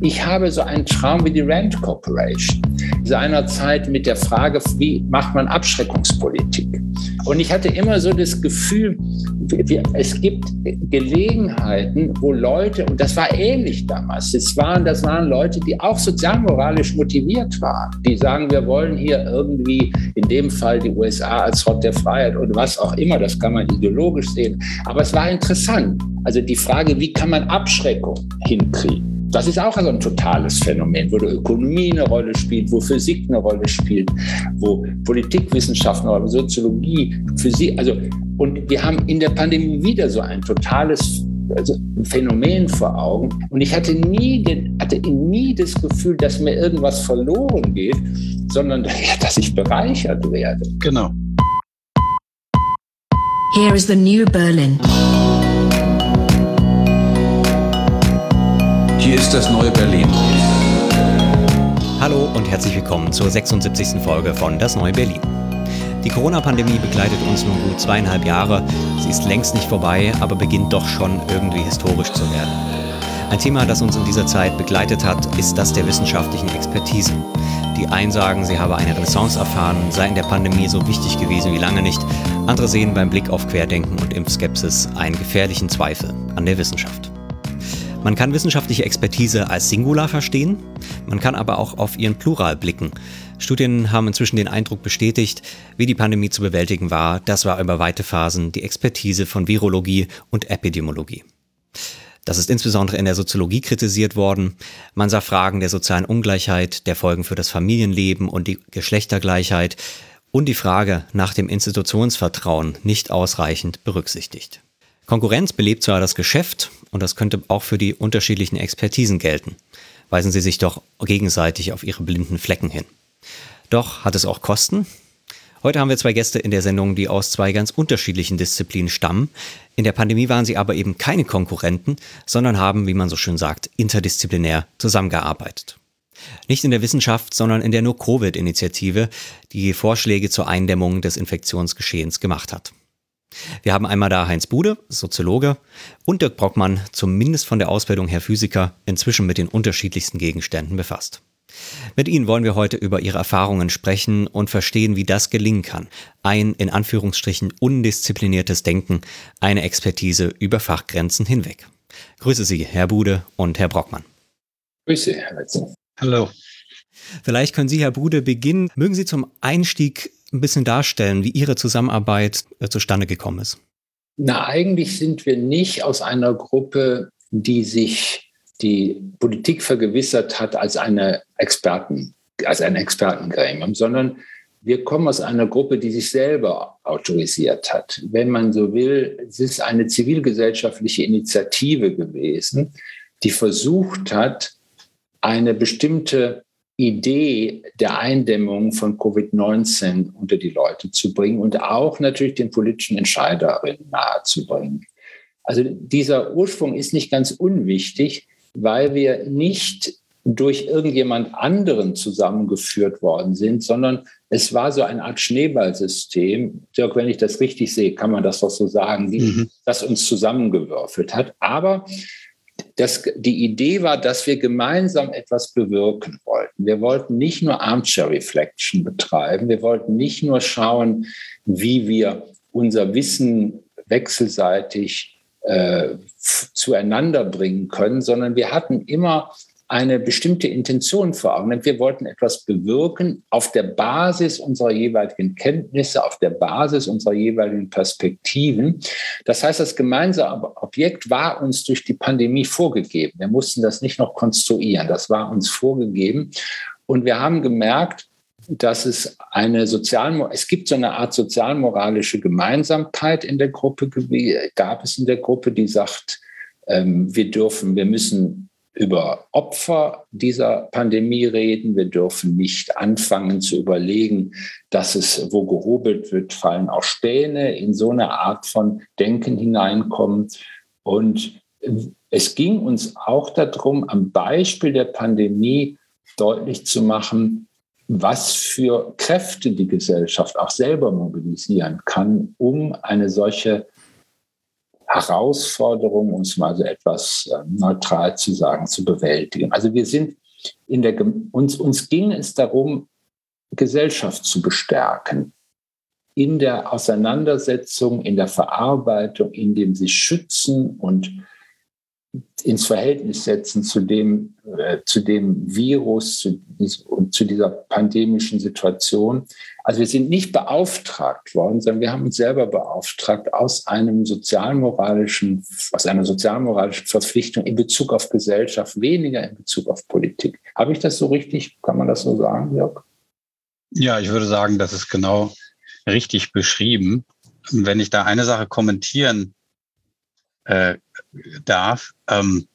Ich habe so einen Traum wie die Rand Corporation. Seinerzeit mit der Frage, wie macht man Abschreckungspolitik? Und ich hatte immer so das Gefühl, es gibt Gelegenheiten, wo Leute, und das war ähnlich damals, das waren, das waren Leute, die auch sozialmoralisch motiviert waren, die sagen, wir wollen hier irgendwie in dem Fall die USA als Hort der Freiheit und was auch immer, das kann man ideologisch sehen. Aber es war interessant. Also die Frage, wie kann man Abschreckung hinkriegen? Das ist auch so ein totales Phänomen, wo die Ökonomie eine Rolle spielt, wo Physik eine Rolle spielt, wo Politikwissenschaften oder Soziologie, Physik, also und wir haben in der Pandemie wieder so ein totales also Phänomen vor Augen. Und ich hatte nie, hatte nie das Gefühl, dass mir irgendwas verloren geht, sondern dass ich bereichert werde. Genau. Here is the new Berlin. Hier ist das neue Berlin. Hallo und herzlich willkommen zur 76. Folge von Das neue Berlin. Die Corona-Pandemie begleitet uns nun gut zweieinhalb Jahre. Sie ist längst nicht vorbei, aber beginnt doch schon irgendwie historisch zu werden. Ein Thema, das uns in dieser Zeit begleitet hat, ist das der wissenschaftlichen Expertise. Die einen sagen, sie habe eine Renaissance erfahren, sei in der Pandemie so wichtig gewesen wie lange nicht. Andere sehen beim Blick auf Querdenken und Impfskepsis einen gefährlichen Zweifel an der Wissenschaft. Man kann wissenschaftliche Expertise als Singular verstehen, man kann aber auch auf ihren Plural blicken. Studien haben inzwischen den Eindruck bestätigt, wie die Pandemie zu bewältigen war, das war über weite Phasen die Expertise von Virologie und Epidemiologie. Das ist insbesondere in der Soziologie kritisiert worden. Man sah Fragen der sozialen Ungleichheit, der Folgen für das Familienleben und die Geschlechtergleichheit und die Frage nach dem Institutionsvertrauen nicht ausreichend berücksichtigt. Konkurrenz belebt zwar das Geschäft und das könnte auch für die unterschiedlichen Expertisen gelten. Weisen Sie sich doch gegenseitig auf Ihre blinden Flecken hin. Doch hat es auch Kosten? Heute haben wir zwei Gäste in der Sendung, die aus zwei ganz unterschiedlichen Disziplinen stammen. In der Pandemie waren sie aber eben keine Konkurrenten, sondern haben, wie man so schön sagt, interdisziplinär zusammengearbeitet. Nicht in der Wissenschaft, sondern in der No-Covid-Initiative, die Vorschläge zur Eindämmung des Infektionsgeschehens gemacht hat. Wir haben einmal da Heinz Bude, Soziologe, und Dirk Brockmann, zumindest von der Ausbildung her Physiker, inzwischen mit den unterschiedlichsten Gegenständen befasst. Mit Ihnen wollen wir heute über Ihre Erfahrungen sprechen und verstehen, wie das gelingen kann. Ein in Anführungsstrichen undiszipliniertes Denken, eine Expertise über Fachgrenzen hinweg. Grüße Sie, Herr Bude und Herr Brockmann. Grüße, Herr Wetzel. Hallo. Vielleicht können Sie, Herr Bude, beginnen. Mögen Sie zum Einstieg ein bisschen darstellen, wie Ihre Zusammenarbeit äh, zustande gekommen ist? Na, eigentlich sind wir nicht aus einer Gruppe, die sich die Politik vergewissert hat als eine Experten, als ein Expertengremium, sondern wir kommen aus einer Gruppe, die sich selber autorisiert hat. Wenn man so will, es ist eine zivilgesellschaftliche Initiative gewesen, die versucht hat, eine bestimmte Idee der Eindämmung von Covid-19 unter die Leute zu bringen und auch natürlich den politischen Entscheiderinnen nahezubringen. Also dieser Ursprung ist nicht ganz unwichtig, weil wir nicht durch irgendjemand anderen zusammengeführt worden sind, sondern es war so eine Art Schneeballsystem. Dirk, wenn ich das richtig sehe, kann man das doch so sagen, die, mhm. das uns zusammengewürfelt hat. Aber das, die Idee war, dass wir gemeinsam etwas bewirken wollten. Wir wollten nicht nur Armchair Reflection betreiben, wir wollten nicht nur schauen, wie wir unser Wissen wechselseitig äh, zueinander bringen können, sondern wir hatten immer eine bestimmte Intention vor Augen. Wir wollten etwas bewirken auf der Basis unserer jeweiligen Kenntnisse, auf der Basis unserer jeweiligen Perspektiven. Das heißt, das gemeinsame Objekt war uns durch die Pandemie vorgegeben. Wir mussten das nicht noch konstruieren. Das war uns vorgegeben. Und wir haben gemerkt, dass es eine sozial, es gibt so eine Art sozialmoralische Gemeinsamkeit in der Gruppe, gab es in der Gruppe, die sagt, ähm, wir dürfen, wir müssen über Opfer dieser Pandemie reden. Wir dürfen nicht anfangen zu überlegen, dass es, wo gehobelt wird, fallen auch Späne, in so eine Art von Denken hineinkommen. Und es ging uns auch darum, am Beispiel der Pandemie deutlich zu machen, was für Kräfte die Gesellschaft auch selber mobilisieren kann, um eine solche Herausforderung, um es mal so etwas äh, neutral zu sagen, zu bewältigen. Also wir sind in der, uns, uns ging es darum, Gesellschaft zu bestärken. In der Auseinandersetzung, in der Verarbeitung, in dem sich schützen und ins Verhältnis setzen zu dem, äh, zu dem Virus zu, und zu dieser pandemischen Situation. Also wir sind nicht beauftragt worden, sondern wir haben uns selber beauftragt aus einem sozialmoralischen, aus einer sozialmoralischen Verpflichtung in Bezug auf Gesellschaft, weniger in Bezug auf Politik. Habe ich das so richtig? Kann man das so sagen, Jörg? Ja, ich würde sagen, das ist genau richtig beschrieben. wenn ich da eine Sache kommentieren äh, darf. Ähm,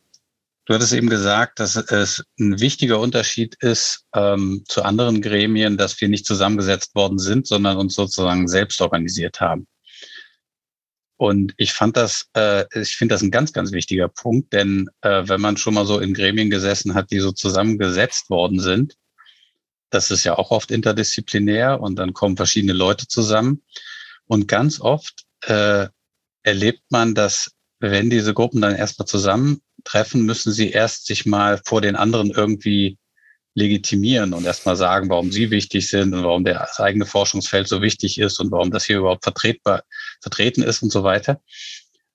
du hattest eben gesagt, dass es ein wichtiger Unterschied ist ähm, zu anderen Gremien, dass wir nicht zusammengesetzt worden sind, sondern uns sozusagen selbst organisiert haben. Und ich fand das, äh, ich finde das ein ganz, ganz wichtiger Punkt, denn äh, wenn man schon mal so in Gremien gesessen hat, die so zusammengesetzt worden sind, das ist ja auch oft interdisziplinär und dann kommen verschiedene Leute zusammen. Und ganz oft äh, erlebt man, dass wenn diese Gruppen dann erstmal zusammentreffen, müssen sie erst sich mal vor den anderen irgendwie legitimieren und erstmal sagen, warum sie wichtig sind und warum das eigene Forschungsfeld so wichtig ist und warum das hier überhaupt vertretbar, vertreten ist und so weiter.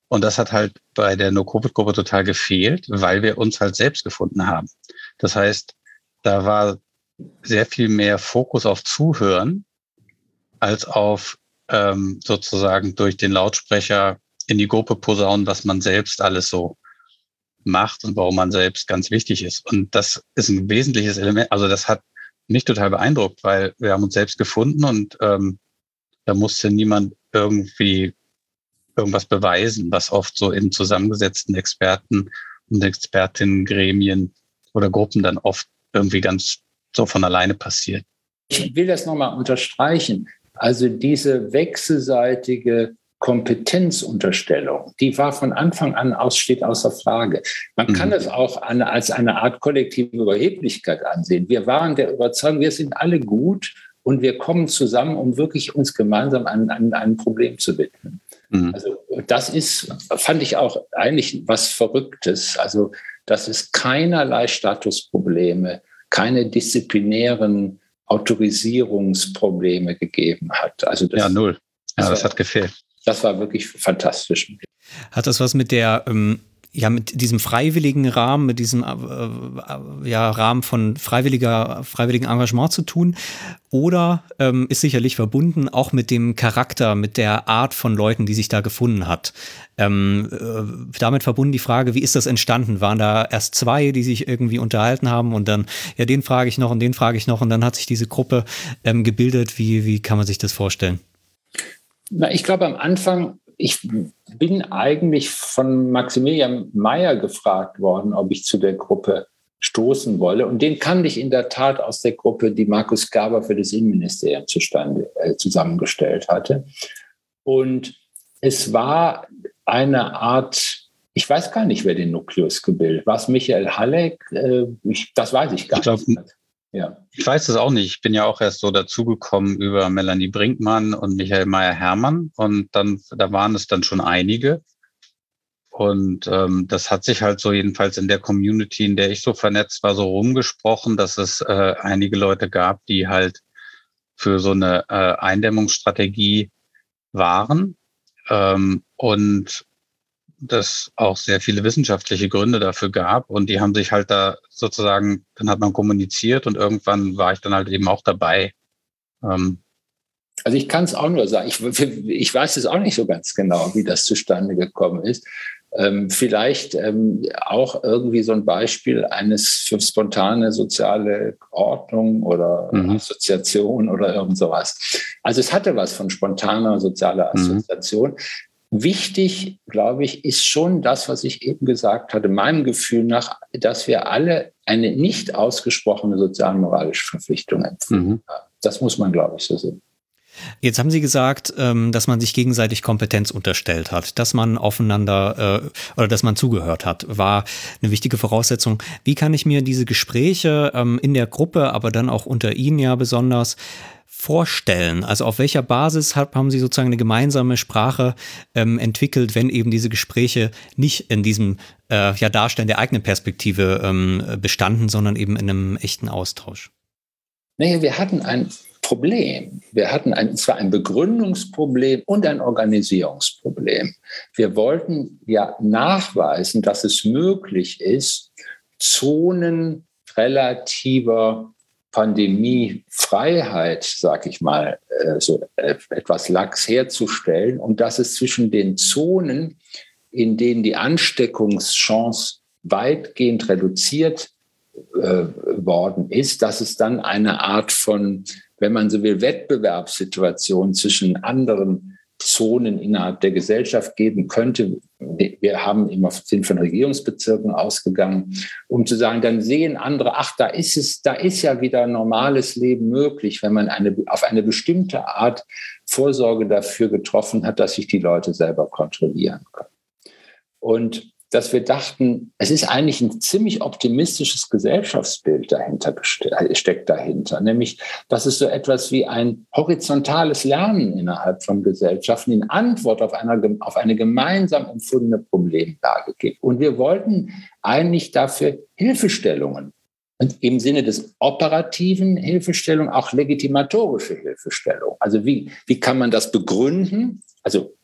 Und das hat halt bei der No-Covid-Gruppe total gefehlt, weil wir uns halt selbst gefunden haben. Das heißt, da war sehr viel mehr Fokus auf Zuhören als auf ähm, sozusagen durch den Lautsprecher in die Gruppe posaunen, was man selbst alles so macht und warum man selbst ganz wichtig ist. Und das ist ein wesentliches Element. Also das hat mich total beeindruckt, weil wir haben uns selbst gefunden und ähm, da musste niemand irgendwie irgendwas beweisen, was oft so in zusammengesetzten Experten und Expertinnen-Gremien oder Gruppen dann oft irgendwie ganz so von alleine passiert. Ich will das nochmal unterstreichen. Also diese wechselseitige Kompetenzunterstellung, die war von Anfang an aus, steht außer Frage. Man kann mhm. es auch eine, als eine Art kollektive Überheblichkeit ansehen. Wir waren der Überzeugung, wir sind alle gut und wir kommen zusammen, um wirklich uns gemeinsam an, an ein Problem zu widmen. Mhm. Also das ist, fand ich auch eigentlich was Verrücktes. Also dass es keinerlei Statusprobleme, keine disziplinären Autorisierungsprobleme gegeben hat. Also das, ja, null. Ja, das hat gefehlt das war wirklich fantastisch. Hat das was mit der, ähm, ja, mit diesem freiwilligen Rahmen, mit diesem äh, äh, ja, Rahmen von freiwilliger, freiwilligen Engagement zu tun? Oder ähm, ist sicherlich verbunden auch mit dem Charakter, mit der Art von Leuten, die sich da gefunden hat? Ähm, äh, damit verbunden die Frage, wie ist das entstanden? Waren da erst zwei, die sich irgendwie unterhalten haben und dann, ja, den frage ich noch und den frage ich noch und dann hat sich diese Gruppe ähm, gebildet. Wie, wie kann man sich das vorstellen? Na, ich glaube am Anfang, ich bin eigentlich von Maximilian Mayer gefragt worden, ob ich zu der Gruppe stoßen wolle. Und den kannte ich in der Tat aus der Gruppe, die Markus Gaber für das Innenministerium zustande, äh, zusammengestellt hatte. Und es war eine Art, ich weiß gar nicht, wer den Nukleus gebildet. War es Michael Halleck? Äh, ich, das weiß ich gar ich glaub, nicht. Ja. Ich weiß es auch nicht. Ich bin ja auch erst so dazugekommen über Melanie Brinkmann und Michael Meyer-Hermann. Und dann, da waren es dann schon einige. Und ähm, das hat sich halt so jedenfalls in der Community, in der ich so vernetzt war, so rumgesprochen, dass es äh, einige Leute gab, die halt für so eine äh, Eindämmungsstrategie waren. Ähm, und das auch sehr viele wissenschaftliche Gründe dafür gab. Und die haben sich halt da sozusagen, dann hat man kommuniziert und irgendwann war ich dann halt eben auch dabei. Ähm also ich kann es auch nur sagen, ich, ich weiß es auch nicht so ganz genau, wie das zustande gekommen ist. Ähm, vielleicht ähm, auch irgendwie so ein Beispiel eines für spontane soziale Ordnung oder mhm. Assoziation oder irgend sowas. Also es hatte was von spontaner sozialer mhm. Assoziation. Mhm. Wichtig, glaube ich, ist schon das, was ich eben gesagt hatte, meinem Gefühl nach, dass wir alle eine nicht ausgesprochene sozialmoralische Verpflichtung empfinden. Mhm. Das muss man, glaube ich, so sehen. Jetzt haben Sie gesagt, ähm, dass man sich gegenseitig Kompetenz unterstellt hat, dass man aufeinander äh, oder dass man zugehört hat, war eine wichtige Voraussetzung. Wie kann ich mir diese Gespräche ähm, in der Gruppe, aber dann auch unter Ihnen ja besonders vorstellen? Also auf welcher Basis haben Sie sozusagen eine gemeinsame Sprache ähm, entwickelt, wenn eben diese Gespräche nicht in diesem äh, ja, Darstellen der eigenen Perspektive bestanden, sondern eben in einem echten Austausch? Naja, wir hatten ein Problem. Wir hatten ein, zwar ein Begründungsproblem und ein Organisierungsproblem. Wir wollten ja nachweisen, dass es möglich ist, Zonen relativer Pandemiefreiheit, sag ich mal, äh, so äh, etwas lax herzustellen und dass es zwischen den Zonen, in denen die Ansteckungschance weitgehend reduziert äh, worden ist, dass es dann eine Art von wenn man so will, Wettbewerbssituation zwischen anderen Zonen innerhalb der Gesellschaft geben könnte. Wir haben immer sind von Regierungsbezirken ausgegangen, um zu sagen, dann sehen andere, ach, da ist es, da ist ja wieder normales Leben möglich, wenn man eine, auf eine bestimmte Art Vorsorge dafür getroffen hat, dass sich die Leute selber kontrollieren können. Und dass wir dachten, es ist eigentlich ein ziemlich optimistisches Gesellschaftsbild dahinter steckt dahinter, nämlich dass es so etwas wie ein horizontales Lernen innerhalb von Gesellschaften in Antwort auf, einer, auf eine gemeinsam empfundene Problemlage gibt. Und wir wollten eigentlich dafür Hilfestellungen und im Sinne des operativen Hilfestellung auch legitimatorische Hilfestellung. Also wie, wie kann man das begründen? Also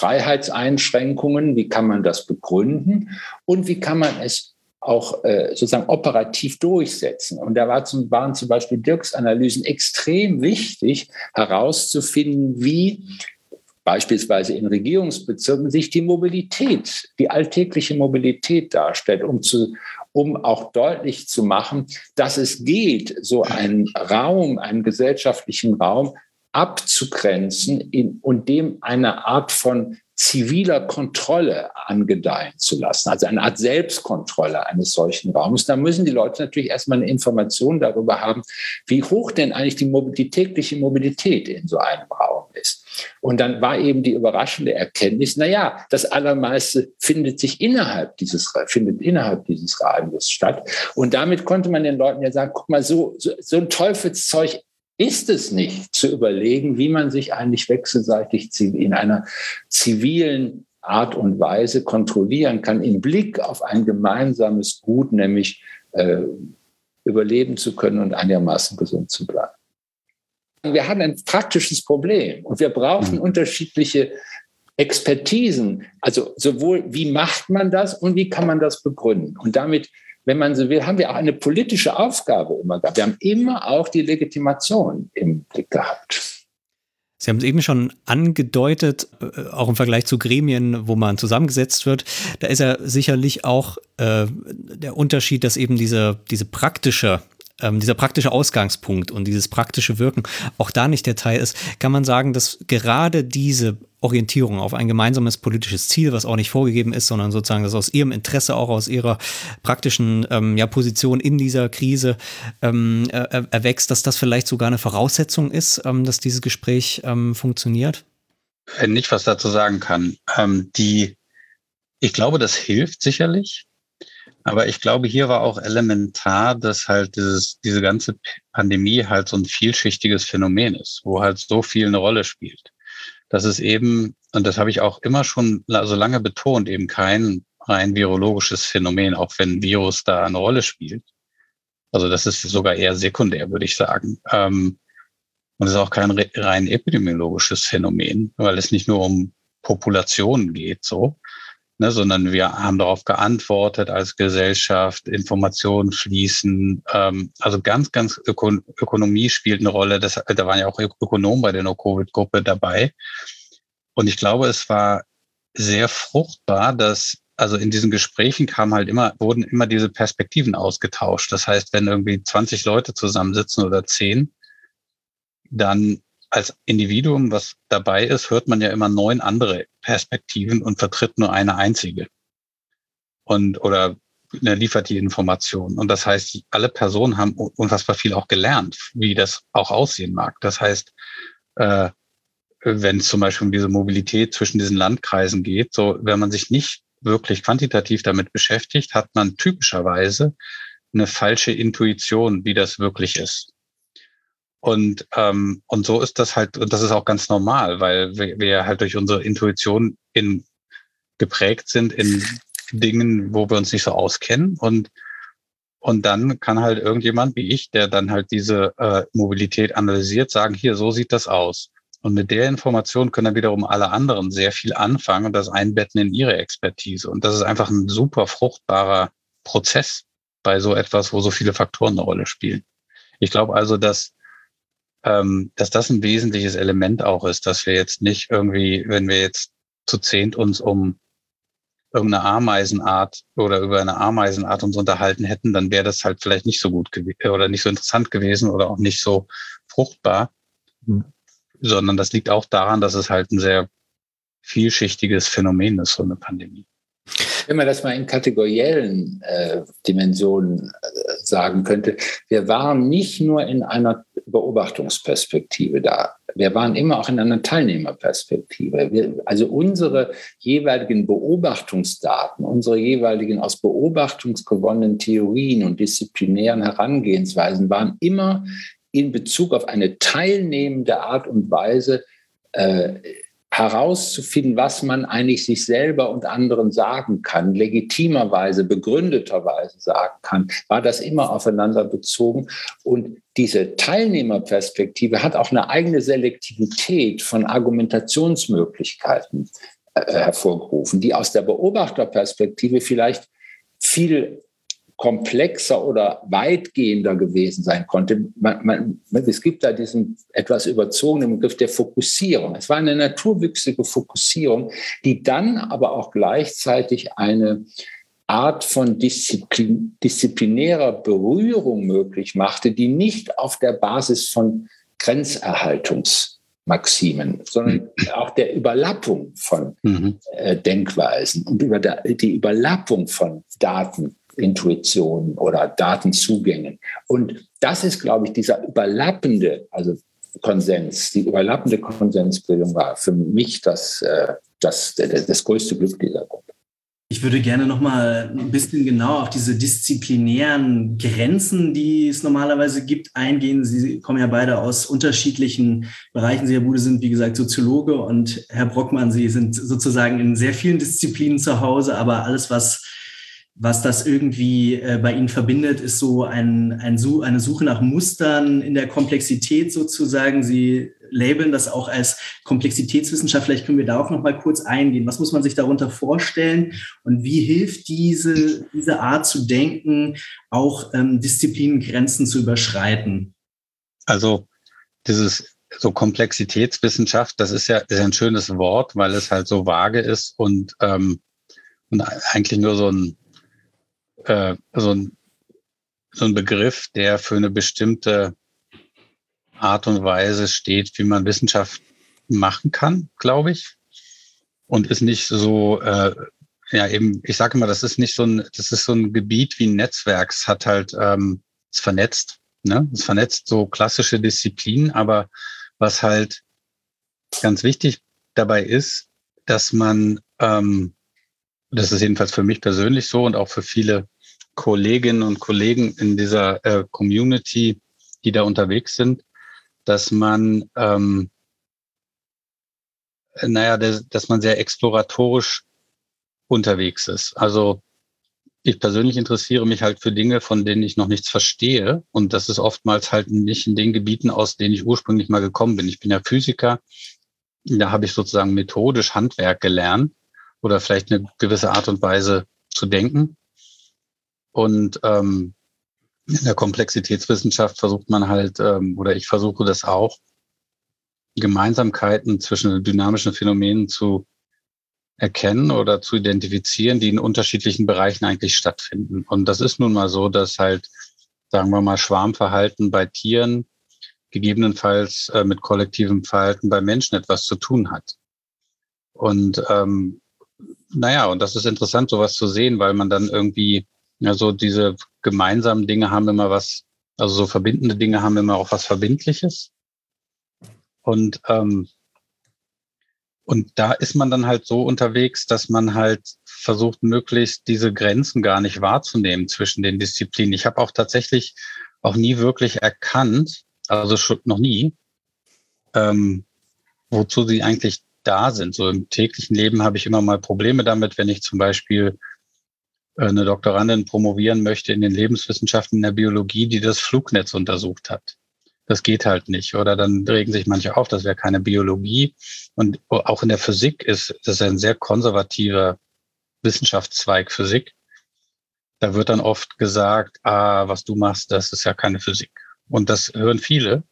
Freiheitseinschränkungen, wie kann man das begründen und wie kann man es auch äh, sozusagen operativ durchsetzen. Und da war zum, waren zum Beispiel Dirks Analysen extrem wichtig, herauszufinden, wie beispielsweise in Regierungsbezirken sich die Mobilität, die alltägliche Mobilität darstellt, um zu, um auch deutlich zu machen, dass es geht, so einen Raum, einen gesellschaftlichen Raum abzugrenzen in, und dem eine Art von ziviler Kontrolle angedeihen zu lassen, also eine Art Selbstkontrolle eines solchen Raums. Da müssen die Leute natürlich erstmal eine Information darüber haben, wie hoch denn eigentlich die, Mobilität, die tägliche Mobilität in so einem Raum ist. Und dann war eben die überraschende Erkenntnis, na ja, das Allermeiste findet sich innerhalb dieses, findet innerhalb dieses Radius statt. Und damit konnte man den Leuten ja sagen, guck mal, so, so, so ein Teufelszeug ist es nicht, zu überlegen, wie man sich eigentlich wechselseitig in einer zivilen Art und Weise kontrollieren kann, im Blick auf ein gemeinsames Gut, nämlich äh, überleben zu können und einigermaßen gesund zu bleiben. Wir haben ein praktisches Problem und wir brauchen mhm. unterschiedliche Expertisen. Also sowohl, wie macht man das und wie kann man das begründen? Und damit wenn man so will, haben wir auch eine politische Aufgabe immer gehabt. Wir haben immer auch die Legitimation im Blick gehabt. Sie haben es eben schon angedeutet, äh, auch im Vergleich zu Gremien, wo man zusammengesetzt wird. Da ist ja sicherlich auch äh, der Unterschied, dass eben diese, diese praktische ähm, dieser praktische Ausgangspunkt und dieses praktische Wirken auch da nicht der Teil ist, kann man sagen, dass gerade diese Orientierung auf ein gemeinsames politisches Ziel, was auch nicht vorgegeben ist, sondern sozusagen das aus ihrem Interesse, auch aus ihrer praktischen ähm, ja, Position in dieser Krise ähm, er, erwächst, dass das vielleicht sogar eine Voraussetzung ist, ähm, dass dieses Gespräch ähm, funktioniert? Wenn ich was dazu sagen kann, ähm, die, ich glaube, das hilft sicherlich. Aber ich glaube, hier war auch elementar, dass halt dieses, diese ganze Pandemie halt so ein vielschichtiges Phänomen ist, wo halt so viel eine Rolle spielt. Das ist eben, und das habe ich auch immer schon so lange betont, eben kein rein virologisches Phänomen, auch wenn Virus da eine Rolle spielt. Also das ist sogar eher sekundär, würde ich sagen. Ähm, und es ist auch kein rein epidemiologisches Phänomen, weil es nicht nur um Populationen geht, so, ne, sondern wir haben darauf geantwortet als Gesellschaft, Informationen fließen. Ähm, also ganz, ganz Öko Ökonomie spielt eine Rolle. Das, da waren ja auch Ökonomen bei der No-Covid-Gruppe dabei. Und ich glaube, es war sehr fruchtbar, dass also in diesen Gesprächen kam halt immer, wurden immer diese Perspektiven ausgetauscht. Das heißt, wenn irgendwie 20 Leute zusammensitzen oder 10, dann als Individuum, was dabei ist, hört man ja immer neun andere Perspektiven und vertritt nur eine einzige. Und oder ne, liefert die Information. Und das heißt, alle Personen haben unfassbar viel auch gelernt, wie das auch aussehen mag. Das heißt, äh, wenn es zum Beispiel um diese Mobilität zwischen diesen Landkreisen geht, so wenn man sich nicht wirklich quantitativ damit beschäftigt, hat man typischerweise eine falsche Intuition, wie das wirklich ist. Und, ähm, und so ist das halt, und das ist auch ganz normal, weil wir, wir halt durch unsere Intuition in, geprägt sind in Dingen, wo wir uns nicht so auskennen. Und, und dann kann halt irgendjemand wie ich, der dann halt diese äh, Mobilität analysiert, sagen, hier, so sieht das aus. Und mit der Information können dann wiederum alle anderen sehr viel anfangen und das einbetten in ihre Expertise. Und das ist einfach ein super fruchtbarer Prozess bei so etwas, wo so viele Faktoren eine Rolle spielen. Ich glaube also, dass, ähm, dass das ein wesentliches Element auch ist, dass wir jetzt nicht irgendwie, wenn wir jetzt zu zehnt uns um irgendeine Ameisenart oder über eine Ameisenart uns unterhalten hätten, dann wäre das halt vielleicht nicht so gut oder nicht so interessant gewesen oder auch nicht so fruchtbar. Mhm sondern das liegt auch daran, dass es halt ein sehr vielschichtiges Phänomen ist, so eine Pandemie. Wenn man das mal in kategoriellen äh, Dimensionen äh, sagen könnte, wir waren nicht nur in einer Beobachtungsperspektive da, wir waren immer auch in einer Teilnehmerperspektive. Wir, also unsere jeweiligen Beobachtungsdaten, unsere jeweiligen aus Beobachtung Theorien und disziplinären Herangehensweisen waren immer in Bezug auf eine teilnehmende Art und Weise äh, herauszufinden, was man eigentlich sich selber und anderen sagen kann, legitimerweise, begründeterweise sagen kann, war das immer aufeinander bezogen. Und diese Teilnehmerperspektive hat auch eine eigene Selektivität von Argumentationsmöglichkeiten äh, hervorgerufen, die aus der Beobachterperspektive vielleicht viel komplexer oder weitgehender gewesen sein konnte. Man, man, es gibt da diesen etwas überzogenen Begriff der Fokussierung. Es war eine naturwüchsige Fokussierung, die dann aber auch gleichzeitig eine Art von Disziplin, disziplinärer Berührung möglich machte, die nicht auf der Basis von Grenzerhaltungsmaximen, sondern mhm. auch der Überlappung von mhm. äh, Denkweisen und über der, die Überlappung von Daten Intuition oder Datenzugängen. Und das ist, glaube ich, dieser überlappende, also Konsens, die überlappende Konsensbildung war für mich das, äh, das, das größte Glück dieser Gruppe. Ich würde gerne noch mal ein bisschen genau auf diese disziplinären Grenzen, die es normalerweise gibt, eingehen. Sie kommen ja beide aus unterschiedlichen Bereichen. Sie, Herr Bude, sind, wie gesagt, Soziologe und Herr Brockmann, Sie sind sozusagen in sehr vielen Disziplinen zu Hause, aber alles, was was das irgendwie äh, bei Ihnen verbindet, ist so ein, ein, eine Suche nach Mustern in der Komplexität sozusagen. Sie labeln das auch als Komplexitätswissenschaft. Vielleicht können wir darauf noch mal kurz eingehen. Was muss man sich darunter vorstellen und wie hilft diese, diese Art zu denken, auch ähm, Disziplinengrenzen zu überschreiten? Also dieses so Komplexitätswissenschaft, das ist ja, ist ein schönes Wort, weil es halt so vage ist und, ähm, und eigentlich nur so ein äh, so, ein, so ein Begriff, der für eine bestimmte Art und Weise steht, wie man Wissenschaft machen kann, glaube ich. Und ist nicht so, äh, ja eben, ich sage immer, das ist nicht so ein, das ist so ein Gebiet wie ein Netzwerk. Es hat halt, ähm, es vernetzt, ne? Es vernetzt so klassische Disziplinen, aber was halt ganz wichtig dabei ist, dass man ähm, das ist jedenfalls für mich persönlich so und auch für viele Kolleginnen und Kollegen in dieser äh, Community, die da unterwegs sind, dass man, ähm, naja, dass, dass man sehr exploratorisch unterwegs ist. Also ich persönlich interessiere mich halt für Dinge, von denen ich noch nichts verstehe. Und das ist oftmals halt nicht in den Gebieten, aus denen ich ursprünglich mal gekommen bin. Ich bin ja Physiker. Da habe ich sozusagen methodisch Handwerk gelernt oder vielleicht eine gewisse Art und Weise zu denken. Und ähm, in der Komplexitätswissenschaft versucht man halt, ähm, oder ich versuche das auch, Gemeinsamkeiten zwischen dynamischen Phänomenen zu erkennen oder zu identifizieren, die in unterschiedlichen Bereichen eigentlich stattfinden. Und das ist nun mal so, dass halt, sagen wir mal, Schwarmverhalten bei Tieren gegebenenfalls äh, mit kollektivem Verhalten bei Menschen etwas zu tun hat. Und ähm, naja, und das ist interessant, sowas zu sehen, weil man dann irgendwie, also diese gemeinsamen Dinge haben immer was, also so verbindende Dinge haben immer auch was Verbindliches. Und ähm, und da ist man dann halt so unterwegs, dass man halt versucht, möglichst diese Grenzen gar nicht wahrzunehmen zwischen den Disziplinen. Ich habe auch tatsächlich auch nie wirklich erkannt, also schon noch nie, ähm, wozu sie eigentlich da sind. So im täglichen Leben habe ich immer mal Probleme damit, wenn ich zum Beispiel äh, eine Doktorandin promovieren möchte in den Lebenswissenschaften in der Biologie, die das Flugnetz untersucht hat. Das geht halt nicht. Oder dann regen sich manche auf, das wäre keine Biologie. Und auch in der Physik ist das ein sehr konservativer Wissenschaftszweig Physik. Da wird dann oft gesagt, ah, was du machst, das ist ja keine Physik. Und das hören viele.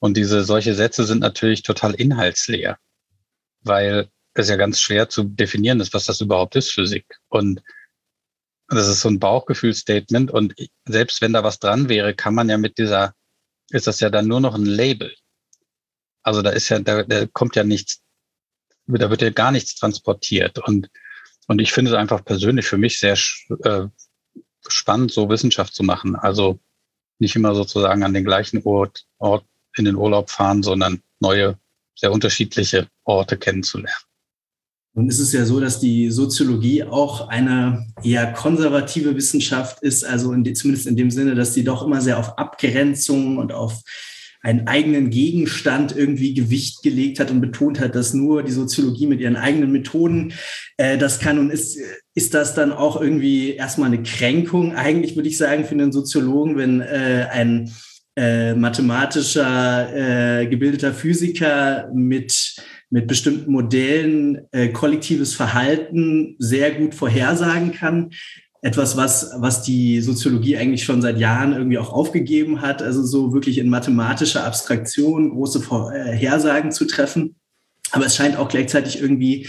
Und diese solche Sätze sind natürlich total inhaltsleer, weil es ja ganz schwer zu definieren ist, was das überhaupt ist, Physik. Und das ist so ein Bauchgefühlstatement. Und selbst wenn da was dran wäre, kann man ja mit dieser, ist das ja dann nur noch ein Label. Also da ist ja, da, da kommt ja nichts, da wird ja gar nichts transportiert. Und, und ich finde es einfach persönlich für mich sehr äh, spannend, so Wissenschaft zu machen. Also nicht immer sozusagen an den gleichen Ort, Ort in den Urlaub fahren, sondern neue, sehr unterschiedliche Orte kennenzulernen. Nun ist es ja so, dass die Soziologie auch eine eher konservative Wissenschaft ist, also in die, zumindest in dem Sinne, dass sie doch immer sehr auf Abgrenzung und auf einen eigenen Gegenstand irgendwie Gewicht gelegt hat und betont hat, dass nur die Soziologie mit ihren eigenen Methoden äh, das kann. Und ist, ist das dann auch irgendwie erstmal eine Kränkung, eigentlich würde ich sagen, für einen Soziologen, wenn äh, ein äh, mathematischer, äh, gebildeter Physiker mit, mit bestimmten Modellen äh, kollektives Verhalten sehr gut vorhersagen kann. Etwas, was, was die Soziologie eigentlich schon seit Jahren irgendwie auch aufgegeben hat, also so wirklich in mathematischer Abstraktion große Vorhersagen zu treffen. Aber es scheint auch gleichzeitig irgendwie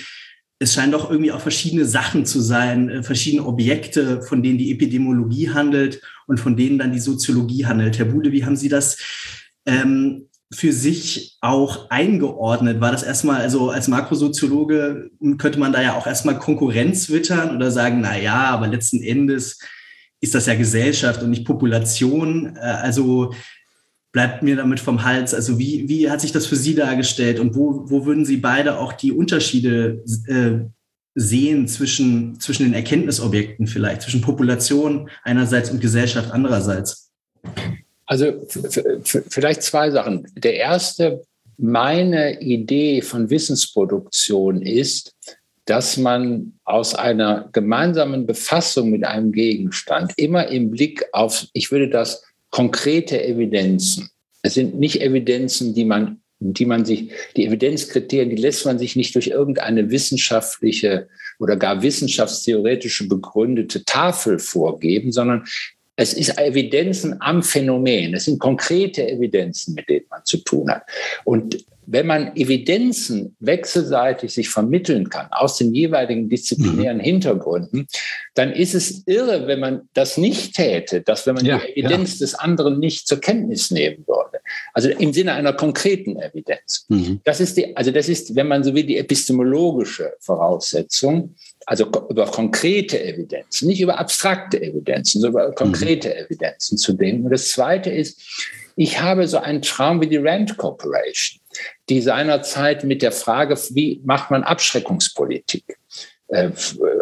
es scheinen doch irgendwie auch verschiedene Sachen zu sein, äh, verschiedene Objekte, von denen die Epidemiologie handelt und von denen dann die Soziologie handelt. Herr Bude, wie haben Sie das ähm, für sich auch eingeordnet? War das erstmal, also als Makrosoziologe könnte man da ja auch erstmal Konkurrenz wittern oder sagen, na ja, aber letzten Endes ist das ja Gesellschaft und nicht Population. Äh, also bleibt mir damit vom Hals. Also wie, wie hat sich das für Sie dargestellt und wo, wo würden Sie beide auch die Unterschiede äh, sehen zwischen, zwischen den Erkenntnisobjekten vielleicht, zwischen Population einerseits und Gesellschaft andererseits? Also vielleicht zwei Sachen. Der erste, meine Idee von Wissensproduktion ist, dass man aus einer gemeinsamen Befassung mit einem Gegenstand immer im Blick auf, ich würde das konkrete Evidenzen. Es sind nicht Evidenzen, die man, die man sich, die Evidenzkriterien, die lässt man sich nicht durch irgendeine wissenschaftliche oder gar wissenschaftstheoretische begründete Tafel vorgeben, sondern es ist Evidenzen am Phänomen. Es sind konkrete Evidenzen, mit denen man zu tun hat. Und wenn man Evidenzen wechselseitig sich vermitteln kann aus den jeweiligen disziplinären mhm. Hintergründen, dann ist es irre, wenn man das nicht täte, dass wenn man ja, die Evidenz ja. des anderen nicht zur Kenntnis nehmen würde. Also im Sinne einer konkreten Evidenz. Mhm. Das ist die, also das ist, wenn man so will, die epistemologische Voraussetzung, also über konkrete Evidenzen, nicht über abstrakte Evidenzen, sondern über konkrete mhm. Evidenzen zu denken. Und das zweite ist, ich habe so einen Traum wie die Rand Corporation, die seinerzeit mit der Frage, wie macht man Abschreckungspolitik? Äh,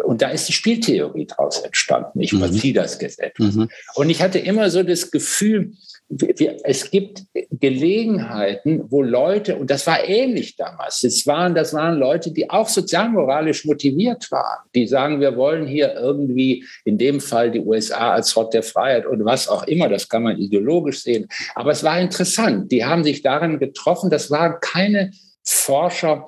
und da ist die Spieltheorie daraus entstanden. Ich überziehe mhm. das jetzt etwas. Mhm. Und ich hatte immer so das Gefühl, wir, es gibt Gelegenheiten, wo Leute, und das war ähnlich damals, das waren, das waren Leute, die auch sozialmoralisch motiviert waren, die sagen, wir wollen hier irgendwie in dem Fall die USA als Hort der Freiheit und was auch immer, das kann man ideologisch sehen. Aber es war interessant, die haben sich darin getroffen, das waren keine Forscher,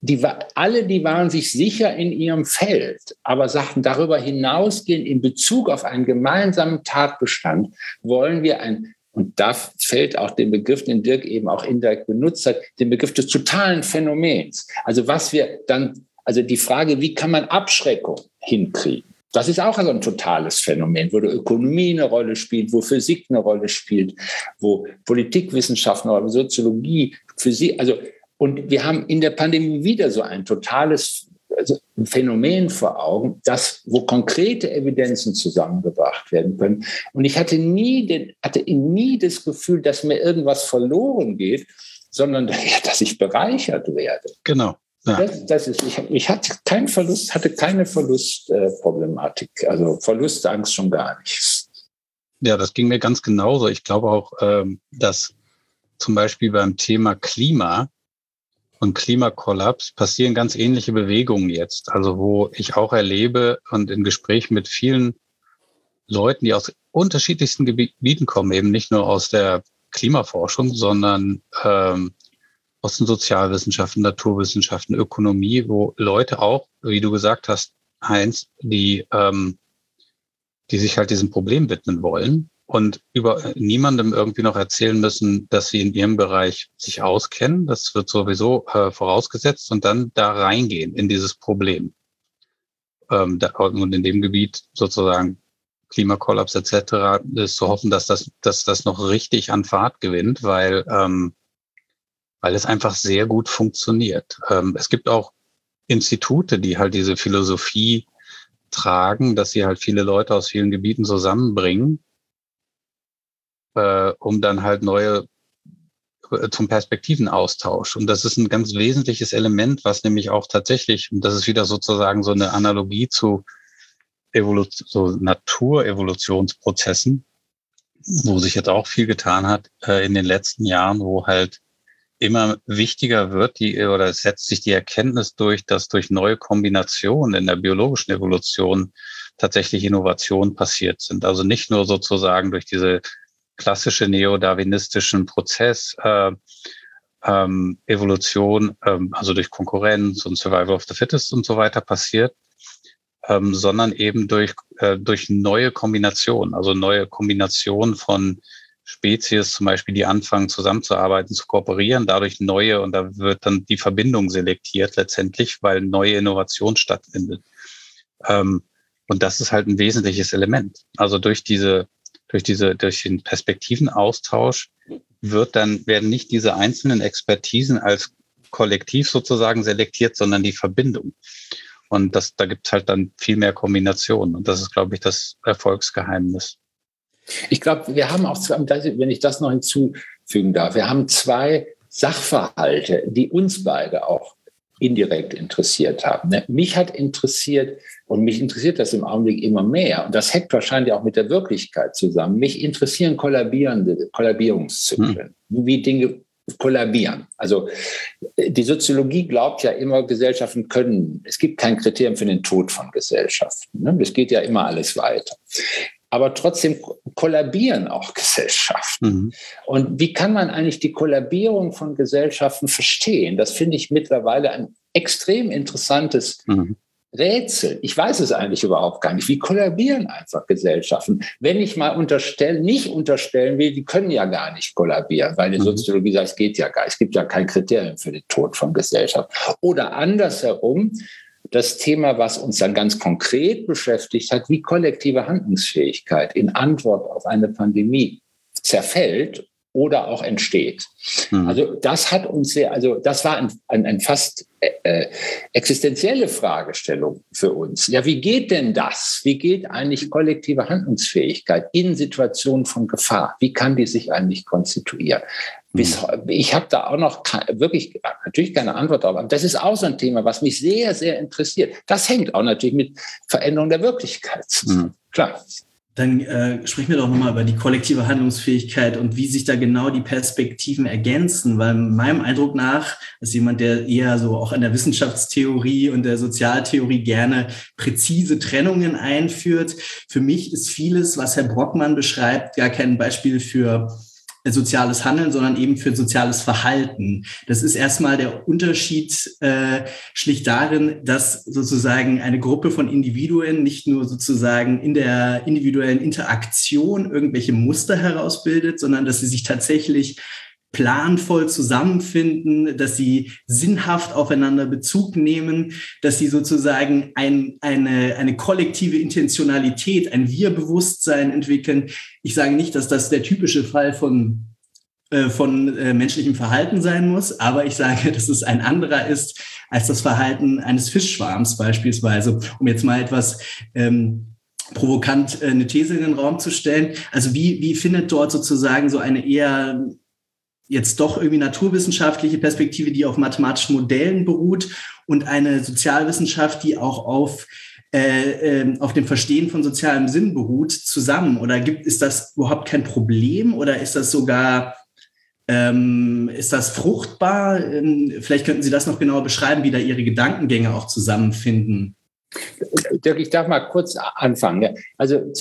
die alle, die waren sich sicher in ihrem Feld, aber sagten, darüber hinausgehend in Bezug auf einen gemeinsamen Tatbestand wollen wir ein und da fällt auch den Begriff, den Dirk eben auch indirekt benutzt hat, den Begriff des totalen Phänomens. Also was wir dann, also die Frage, wie kann man Abschreckung hinkriegen? Das ist auch so ein totales Phänomen, wo die Ökonomie eine Rolle spielt, wo Physik eine Rolle spielt, wo Politikwissenschaften, aber Soziologie, Physik, also und wir haben in der Pandemie wieder so ein totales also ein Phänomen vor Augen, das, wo konkrete Evidenzen zusammengebracht werden können. Und ich hatte nie, den, hatte nie das Gefühl, dass mir irgendwas verloren geht, sondern dass ich bereichert werde. Genau. Ja. Das, das, ist, ich, ich hatte keinen Verlust, hatte keine Verlustproblematik. Äh, also Verlustangst schon gar nicht. Ja, das ging mir ganz genauso. Ich glaube auch, ähm, dass zum Beispiel beim Thema Klima und Klimakollaps passieren ganz ähnliche Bewegungen jetzt. Also wo ich auch erlebe und in Gespräch mit vielen Leuten, die aus unterschiedlichsten Gebieten kommen, eben nicht nur aus der Klimaforschung, sondern ähm, aus den Sozialwissenschaften, Naturwissenschaften, Ökonomie, wo Leute auch, wie du gesagt hast, Heinz, die, ähm, die sich halt diesem Problem widmen wollen und über niemandem irgendwie noch erzählen müssen, dass sie in ihrem Bereich sich auskennen. Das wird sowieso äh, vorausgesetzt und dann da reingehen in dieses Problem. Ähm, da, und in dem Gebiet sozusagen Klimakollaps etc. ist zu hoffen, dass das, dass das noch richtig an Fahrt gewinnt, weil, ähm, weil es einfach sehr gut funktioniert. Ähm, es gibt auch Institute, die halt diese Philosophie tragen, dass sie halt viele Leute aus vielen Gebieten zusammenbringen, äh, um dann halt neue äh, zum Perspektivenaustausch. Und das ist ein ganz wesentliches Element, was nämlich auch tatsächlich, und das ist wieder sozusagen so eine Analogie zu Evolution, so Naturevolutionsprozessen, wo sich jetzt auch viel getan hat äh, in den letzten Jahren, wo halt immer wichtiger wird, die oder es setzt sich die Erkenntnis durch, dass durch neue Kombinationen in der biologischen Evolution tatsächlich Innovationen passiert sind. Also nicht nur sozusagen durch diese klassische neodarwinistischen Prozess äh, ähm, Evolution, ähm, also durch Konkurrenz und Survival of the Fittest und so weiter passiert, ähm, sondern eben durch, äh, durch neue Kombinationen, also neue Kombinationen von Spezies zum Beispiel, die anfangen zusammenzuarbeiten, zu kooperieren, dadurch neue und da wird dann die Verbindung selektiert letztendlich, weil neue Innovation stattfindet. Ähm, und das ist halt ein wesentliches Element. Also durch diese, durch diese, durch den Perspektivenaustausch wird dann, werden nicht diese einzelnen Expertisen als kollektiv sozusagen selektiert, sondern die Verbindung. Und das, da gibt es halt dann viel mehr Kombinationen. Und das ist, glaube ich, das Erfolgsgeheimnis. Ich glaube, wir haben auch, wenn ich das noch hinzufügen darf, wir haben zwei Sachverhalte, die uns beide auch indirekt interessiert haben. Ne? Mich hat interessiert, und mich interessiert das im Augenblick immer mehr, und das hängt wahrscheinlich auch mit der Wirklichkeit zusammen, mich interessieren kollabierende Kollabierungszyklen, hm. wie Dinge kollabieren. Also die Soziologie glaubt ja immer, Gesellschaften können, es gibt kein Kriterium für den Tod von Gesellschaften. Ne? Es geht ja immer alles weiter. Aber trotzdem kollabieren auch Gesellschaften. Mhm. Und wie kann man eigentlich die Kollabierung von Gesellschaften verstehen? Das finde ich mittlerweile ein extrem interessantes mhm. Rätsel. Ich weiß es eigentlich überhaupt gar nicht. Wie kollabieren einfach Gesellschaften? Wenn ich mal unterstellen, nicht unterstellen will, die können ja gar nicht kollabieren, weil die mhm. Soziologie sagt, es geht ja gar nicht. Es gibt ja kein Kriterium für den Tod von Gesellschaft. Oder andersherum, das Thema, was uns dann ganz konkret beschäftigt hat, wie kollektive Handlungsfähigkeit in Antwort auf eine Pandemie zerfällt oder auch entsteht. Mhm. Also das hat uns sehr, also das war ein, ein, ein fast äh, äh, existenzielle Fragestellung für uns. Ja, wie geht denn das? Wie geht eigentlich kollektive Handlungsfähigkeit in Situationen von Gefahr? Wie kann die sich eigentlich konstituieren? Bis, mhm. ich habe da auch noch wirklich natürlich keine Antwort darauf, aber das ist auch so ein Thema, was mich sehr, sehr interessiert. Das hängt auch natürlich mit Veränderung der Wirklichkeit zusammen. Mhm. Klar. Dann äh, sprechen wir doch nochmal über die kollektive Handlungsfähigkeit und wie sich da genau die Perspektiven ergänzen, weil meinem Eindruck nach, als jemand, der eher so auch an der Wissenschaftstheorie und der Sozialtheorie gerne präzise Trennungen einführt, für mich ist vieles, was Herr Brockmann beschreibt, gar kein Beispiel für soziales Handeln, sondern eben für soziales Verhalten. Das ist erstmal der Unterschied äh, schlicht darin, dass sozusagen eine Gruppe von Individuen nicht nur sozusagen in der individuellen Interaktion irgendwelche Muster herausbildet, sondern dass sie sich tatsächlich planvoll zusammenfinden, dass sie sinnhaft aufeinander Bezug nehmen, dass sie sozusagen ein, eine, eine kollektive Intentionalität, ein Wir-Bewusstsein entwickeln. Ich sage nicht, dass das der typische Fall von äh, von äh, menschlichem Verhalten sein muss, aber ich sage, dass es ein anderer ist als das Verhalten eines Fischschwarms beispielsweise, um jetzt mal etwas ähm, provokant äh, eine These in den Raum zu stellen. Also wie, wie findet dort sozusagen so eine eher jetzt doch irgendwie naturwissenschaftliche Perspektive, die auf mathematischen Modellen beruht und eine Sozialwissenschaft, die auch auf äh, äh, auf dem Verstehen von sozialem Sinn beruht, zusammen? Oder gibt, ist das überhaupt kein Problem oder ist das sogar, ähm, ist das fruchtbar? Ähm, vielleicht könnten Sie das noch genauer beschreiben, wie da Ihre Gedankengänge auch zusammenfinden. Dirk, ich darf mal kurz anfangen. Also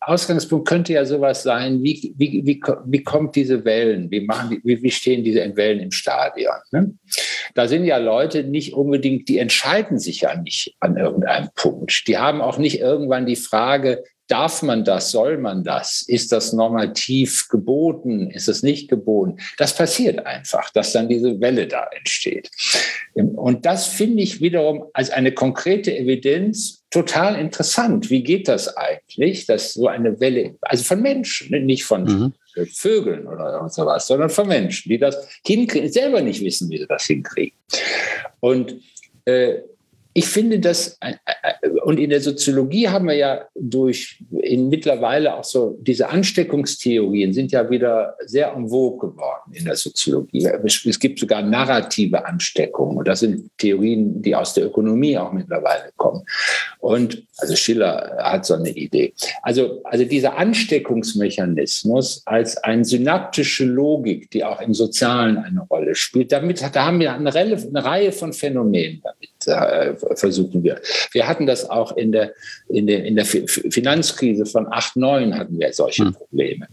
Ausgangspunkt könnte ja sowas sein, wie, wie, wie, wie kommt diese Wellen, wie, machen wie, wie stehen diese Wellen im Stadion? Ne? Da sind ja Leute nicht unbedingt, die entscheiden sich ja nicht an irgendeinem Punkt. Die haben auch nicht irgendwann die Frage, Darf man das? Soll man das? Ist das normativ geboten? Ist es nicht geboten? Das passiert einfach, dass dann diese Welle da entsteht. Und das finde ich wiederum als eine konkrete Evidenz total interessant. Wie geht das eigentlich, dass so eine Welle, also von Menschen, ne, nicht von mhm. Vögeln oder sowas, sondern von Menschen, die das hinkriegen, selber nicht wissen, wie sie das hinkriegen. Und äh, ich finde das, äh, äh, und in der Soziologie haben wir ja durch in mittlerweile auch so, diese Ansteckungstheorien sind ja wieder sehr en vogue geworden in der Soziologie. Es gibt sogar narrative Ansteckungen und das sind Theorien, die aus der Ökonomie auch mittlerweile kommen. Und also Schiller hat so eine Idee. Also, also dieser Ansteckungsmechanismus als eine synaptische Logik, die auch im Sozialen eine Rolle spielt, damit da haben wir eine, eine Reihe von Phänomenen damit äh, versuchen wir. Wir hatten das auch in der, in der, in der Finanzkrise von 8, 9 hatten wir solche hm. Probleme.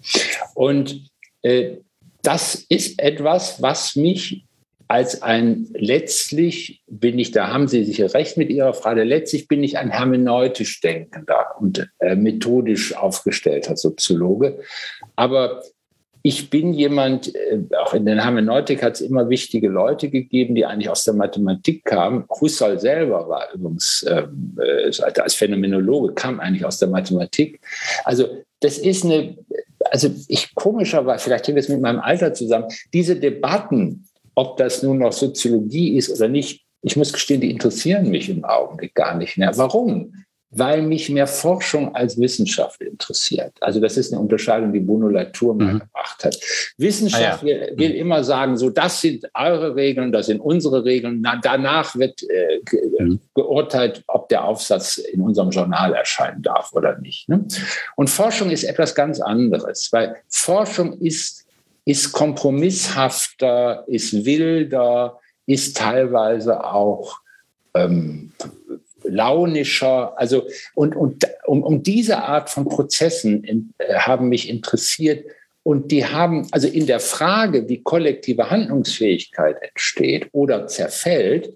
Und äh, das ist etwas, was mich als ein letztlich bin ich, da haben Sie sicher recht mit Ihrer Frage, letztlich bin ich ein hermeneutisch denkender und äh, methodisch aufgestellter Soziologe. Aber ich bin jemand, äh, auch in der Hermeneutik hat es immer wichtige Leute gegeben, die eigentlich aus der Mathematik kamen. Husserl selber war übrigens ähm, äh, als Phänomenologe, kam eigentlich aus der Mathematik. Also das ist eine, also ich komischerweise, vielleicht hängt es mit meinem Alter zusammen, diese Debatten, ob das nun noch Soziologie ist oder nicht, ich muss gestehen, die interessieren mich im Augenblick gar nicht mehr. Warum? Weil mich mehr Forschung als Wissenschaft interessiert. Also das ist eine Unterscheidung, die Bruno Latour mal mhm. gemacht hat. Wissenschaft ah, ja. will, will, immer sagen, so das sind eure Regeln, das sind unsere Regeln. Na, danach wird äh, ge mhm. geurteilt, ob der Aufsatz in unserem Journal erscheinen darf oder nicht. Ne? Und Forschung ist etwas ganz anderes, weil Forschung ist, ist kompromisshafter, ist wilder, ist teilweise auch ähm, launischer. Also, und, und um, um diese Art von Prozessen in, äh, haben mich interessiert. Und die haben, also in der Frage, wie kollektive Handlungsfähigkeit entsteht oder zerfällt,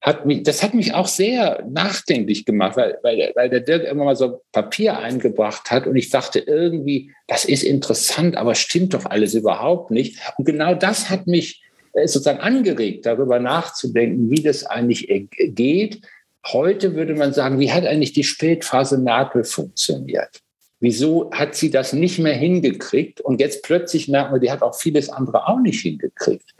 hat mich, das hat mich auch sehr nachdenklich gemacht, weil, weil, weil der Dirk immer mal so Papier eingebracht hat und ich dachte irgendwie, das ist interessant, aber stimmt doch alles überhaupt nicht. Und genau das hat mich äh, sozusagen angeregt, darüber nachzudenken, wie das eigentlich geht, Heute würde man sagen, wie hat eigentlich die Spätphase Merkel funktioniert? Wieso hat sie das nicht mehr hingekriegt? Und jetzt plötzlich merken wir, die hat auch vieles andere auch nicht hingekriegt.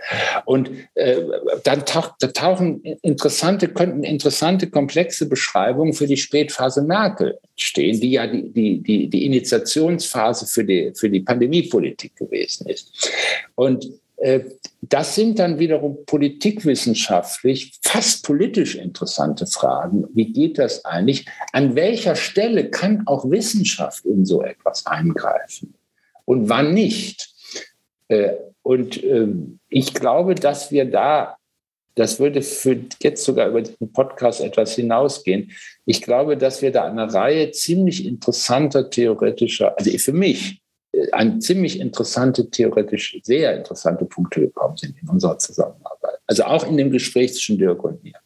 Und äh, dann tauch, da tauchen interessante, könnten interessante, komplexe Beschreibungen für die Spätphase Merkel stehen, die ja die, die, die, die Initiationsphase für die, für die Pandemiepolitik gewesen ist. Und das sind dann wiederum politikwissenschaftlich, fast politisch interessante Fragen. Wie geht das eigentlich? An welcher Stelle kann auch Wissenschaft in so etwas eingreifen? Und wann nicht? Äh, und ähm, ich glaube, dass wir da, das würde für jetzt sogar über den Podcast etwas hinausgehen. Ich glaube, dass wir da eine Reihe ziemlich interessanter theoretischer, also für mich, an ziemlich interessante, theoretisch sehr interessante Punkte gekommen sind in unserer Zusammenarbeit. Also auch in dem Gespräch zwischen Dirk und mir.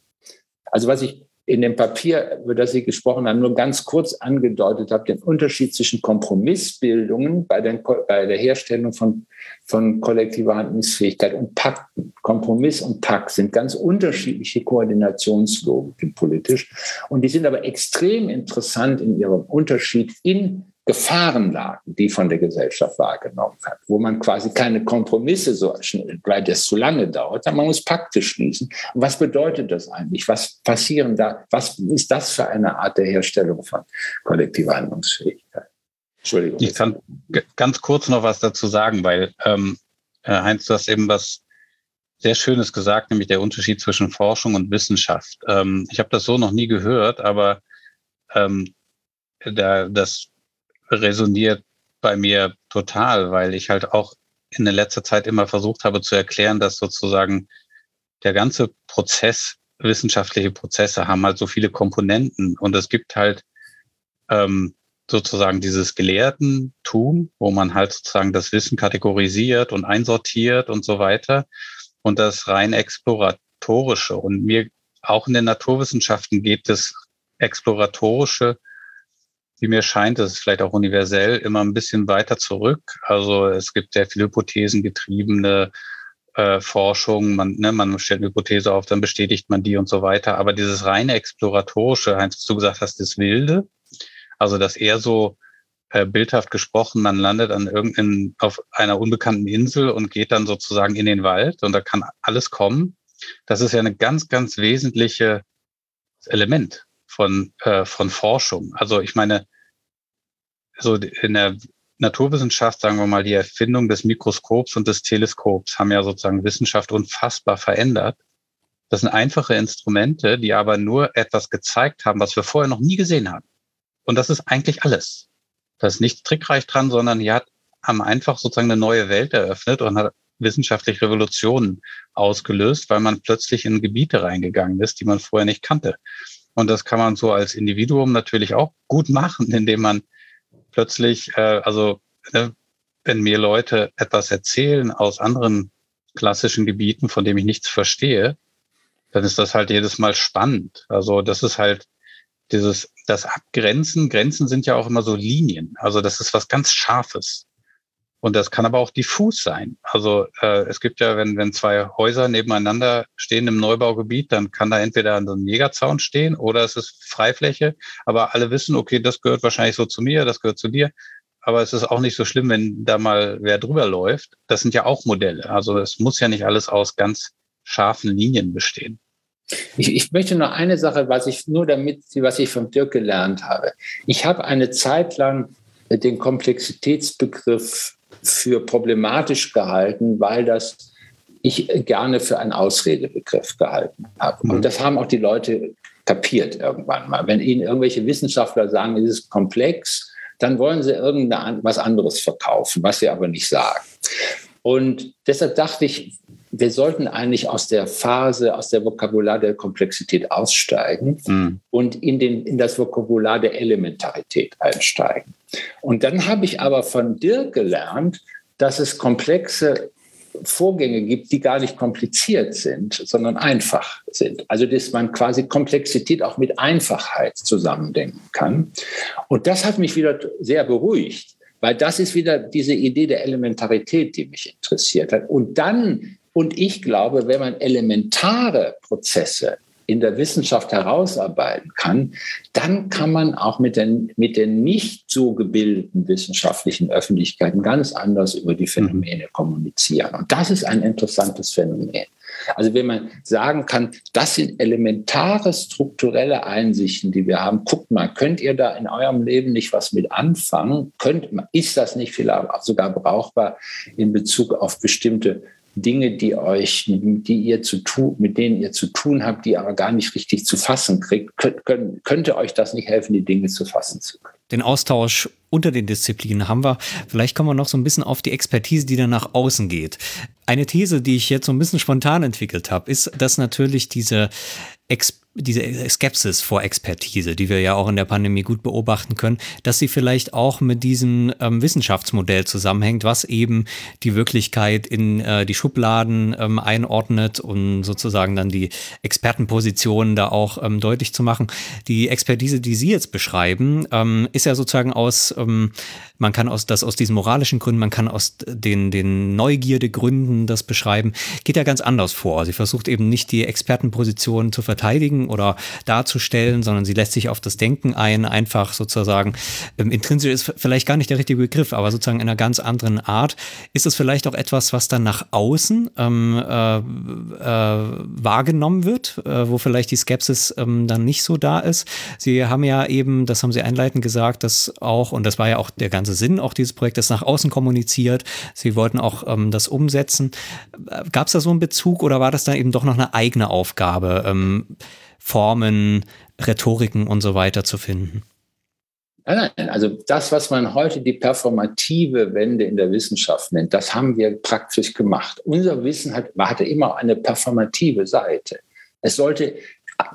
Also was ich in dem Papier, über das Sie gesprochen haben, nur ganz kurz angedeutet habe, den Unterschied zwischen Kompromissbildungen bei, den, bei der Herstellung von, von kollektiver Handlungsfähigkeit und Pakten. Kompromiss und Pakt sind ganz unterschiedliche Koordinationslogiken politisch. Und die sind aber extrem interessant in ihrem Unterschied in Gefahrenlagen, die von der Gesellschaft wahrgenommen hat, wo man quasi keine Kompromisse so schnell, weil das zu lange dauert, man muss Pakte schließen. Was bedeutet das eigentlich? Was passieren da? Was ist das für eine Art der Herstellung von kollektiver Handlungsfähigkeit? Entschuldigung. Ich kann ganz kurz noch was dazu sagen, weil ähm, Äh, Heinz, du hast eben was sehr Schönes gesagt, nämlich der Unterschied zwischen Forschung und Wissenschaft. Ähm, ich habe das so noch nie gehört, aber ähm, da, das resoniert bei mir total, weil ich halt auch in der letzter Zeit immer versucht habe zu erklären, dass sozusagen der ganze Prozess, wissenschaftliche Prozesse haben halt so viele Komponenten und es gibt halt ähm, sozusagen dieses Gelehrtentum, wo man halt sozusagen das Wissen kategorisiert und einsortiert und so weiter und das rein exploratorische. Und mir auch in den Naturwissenschaften geht das exploratorische, wie mir scheint, das ist vielleicht auch universell, immer ein bisschen weiter zurück. Also es gibt sehr viele hypothesengetriebene äh, Forschung, man, ne, man stellt eine Hypothese auf, dann bestätigt man die und so weiter. Aber dieses reine exploratorische, Heinz, was du gesagt hast, das Wilde, also das eher so äh, bildhaft gesprochen, man landet an irgendein, auf einer unbekannten Insel und geht dann sozusagen in den Wald und da kann alles kommen. Das ist ja eine ganz, ganz wesentliche Element von, äh, von Forschung. Also ich meine, so in der Naturwissenschaft, sagen wir mal, die Erfindung des Mikroskops und des Teleskops haben ja sozusagen Wissenschaft unfassbar verändert. Das sind einfache Instrumente, die aber nur etwas gezeigt haben, was wir vorher noch nie gesehen haben. Und das ist eigentlich alles. Da ist nichts trickreich dran, sondern die hat, haben einfach sozusagen eine neue Welt eröffnet und hat wissenschaftliche Revolutionen ausgelöst, weil man plötzlich in Gebiete reingegangen ist, die man vorher nicht kannte. Und das kann man so als Individuum natürlich auch gut machen, indem man plötzlich, äh, also ne, wenn mir Leute etwas erzählen aus anderen klassischen Gebieten, von dem ich nichts verstehe, dann ist das halt jedes Mal spannend. Also das ist halt dieses, das Abgrenzen. Grenzen sind ja auch immer so Linien. Also das ist was ganz Scharfes. Und das kann aber auch diffus sein. Also äh, es gibt ja, wenn, wenn zwei Häuser nebeneinander stehen im Neubaugebiet, dann kann da entweder ein Jägerzaun stehen oder es ist Freifläche. Aber alle wissen, okay, das gehört wahrscheinlich so zu mir, das gehört zu dir. Aber es ist auch nicht so schlimm, wenn da mal wer drüber läuft. Das sind ja auch Modelle. Also es muss ja nicht alles aus ganz scharfen Linien bestehen. Ich, ich, möchte noch eine Sache, was ich nur damit, was ich von Dirk gelernt habe. Ich habe eine Zeit lang den Komplexitätsbegriff für problematisch gehalten, weil das ich gerne für einen Ausredebegriff gehalten habe. Und mhm. das haben auch die Leute kapiert irgendwann mal. Wenn ihnen irgendwelche Wissenschaftler sagen, es ist komplex, dann wollen sie irgendwas anderes verkaufen, was sie aber nicht sagen. Und deshalb dachte ich, wir sollten eigentlich aus der Phase, aus der Vokabular der Komplexität aussteigen mhm. und in, den, in das Vokabular der Elementarität einsteigen. Und dann habe ich aber von Dirk gelernt, dass es komplexe Vorgänge gibt, die gar nicht kompliziert sind, sondern einfach sind. Also dass man quasi Komplexität auch mit Einfachheit zusammendenken kann. Und das hat mich wieder sehr beruhigt, weil das ist wieder diese Idee der Elementarität, die mich interessiert hat. Und dann und ich glaube, wenn man elementare Prozesse in der Wissenschaft herausarbeiten kann, dann kann man auch mit den, mit den nicht so gebildeten wissenschaftlichen Öffentlichkeiten ganz anders über die Phänomene kommunizieren. Und das ist ein interessantes Phänomen. Also wenn man sagen kann, das sind elementare strukturelle Einsichten, die wir haben. Guckt mal, könnt ihr da in eurem Leben nicht was mit anfangen? Könnt, ist das nicht vielleicht sogar brauchbar in Bezug auf bestimmte Dinge, die euch, die ihr zu tun, mit denen ihr zu tun habt, die aber gar nicht richtig zu fassen kriegt, könnt, könnte euch das nicht helfen, die Dinge zu fassen zu können. Den Austausch unter den Disziplinen haben wir. Vielleicht kommen wir noch so ein bisschen auf die Expertise, die dann nach außen geht. Eine These, die ich jetzt so ein bisschen spontan entwickelt habe, ist, dass natürlich diese Expertise diese Skepsis vor Expertise, die wir ja auch in der Pandemie gut beobachten können, dass sie vielleicht auch mit diesem ähm, Wissenschaftsmodell zusammenhängt, was eben die Wirklichkeit in äh, die Schubladen ähm, einordnet und sozusagen dann die Expertenpositionen da auch ähm, deutlich zu machen. Die Expertise, die Sie jetzt beschreiben, ähm, ist ja sozusagen aus, ähm, man kann aus das aus diesen moralischen Gründen, man kann aus den, den Neugierdegründen das beschreiben, geht ja ganz anders vor. Sie versucht eben nicht die Expertenpositionen zu verteidigen, oder darzustellen, sondern sie lässt sich auf das Denken ein, einfach sozusagen, ähm, intrinsisch ist vielleicht gar nicht der richtige Begriff, aber sozusagen in einer ganz anderen Art. Ist es vielleicht auch etwas, was dann nach außen ähm, äh, äh, wahrgenommen wird, äh, wo vielleicht die Skepsis ähm, dann nicht so da ist? Sie haben ja eben, das haben Sie einleitend gesagt, dass auch, und das war ja auch der ganze Sinn auch dieses Projektes, nach außen kommuniziert. Sie wollten auch ähm, das umsetzen. Gab es da so einen Bezug oder war das dann eben doch noch eine eigene Aufgabe, ähm, Formen, Rhetoriken und so weiter zu finden? Nein, nein, also das, was man heute die performative Wende in der Wissenschaft nennt, das haben wir praktisch gemacht. Unser Wissen hat, hatte immer eine performative Seite. Es sollte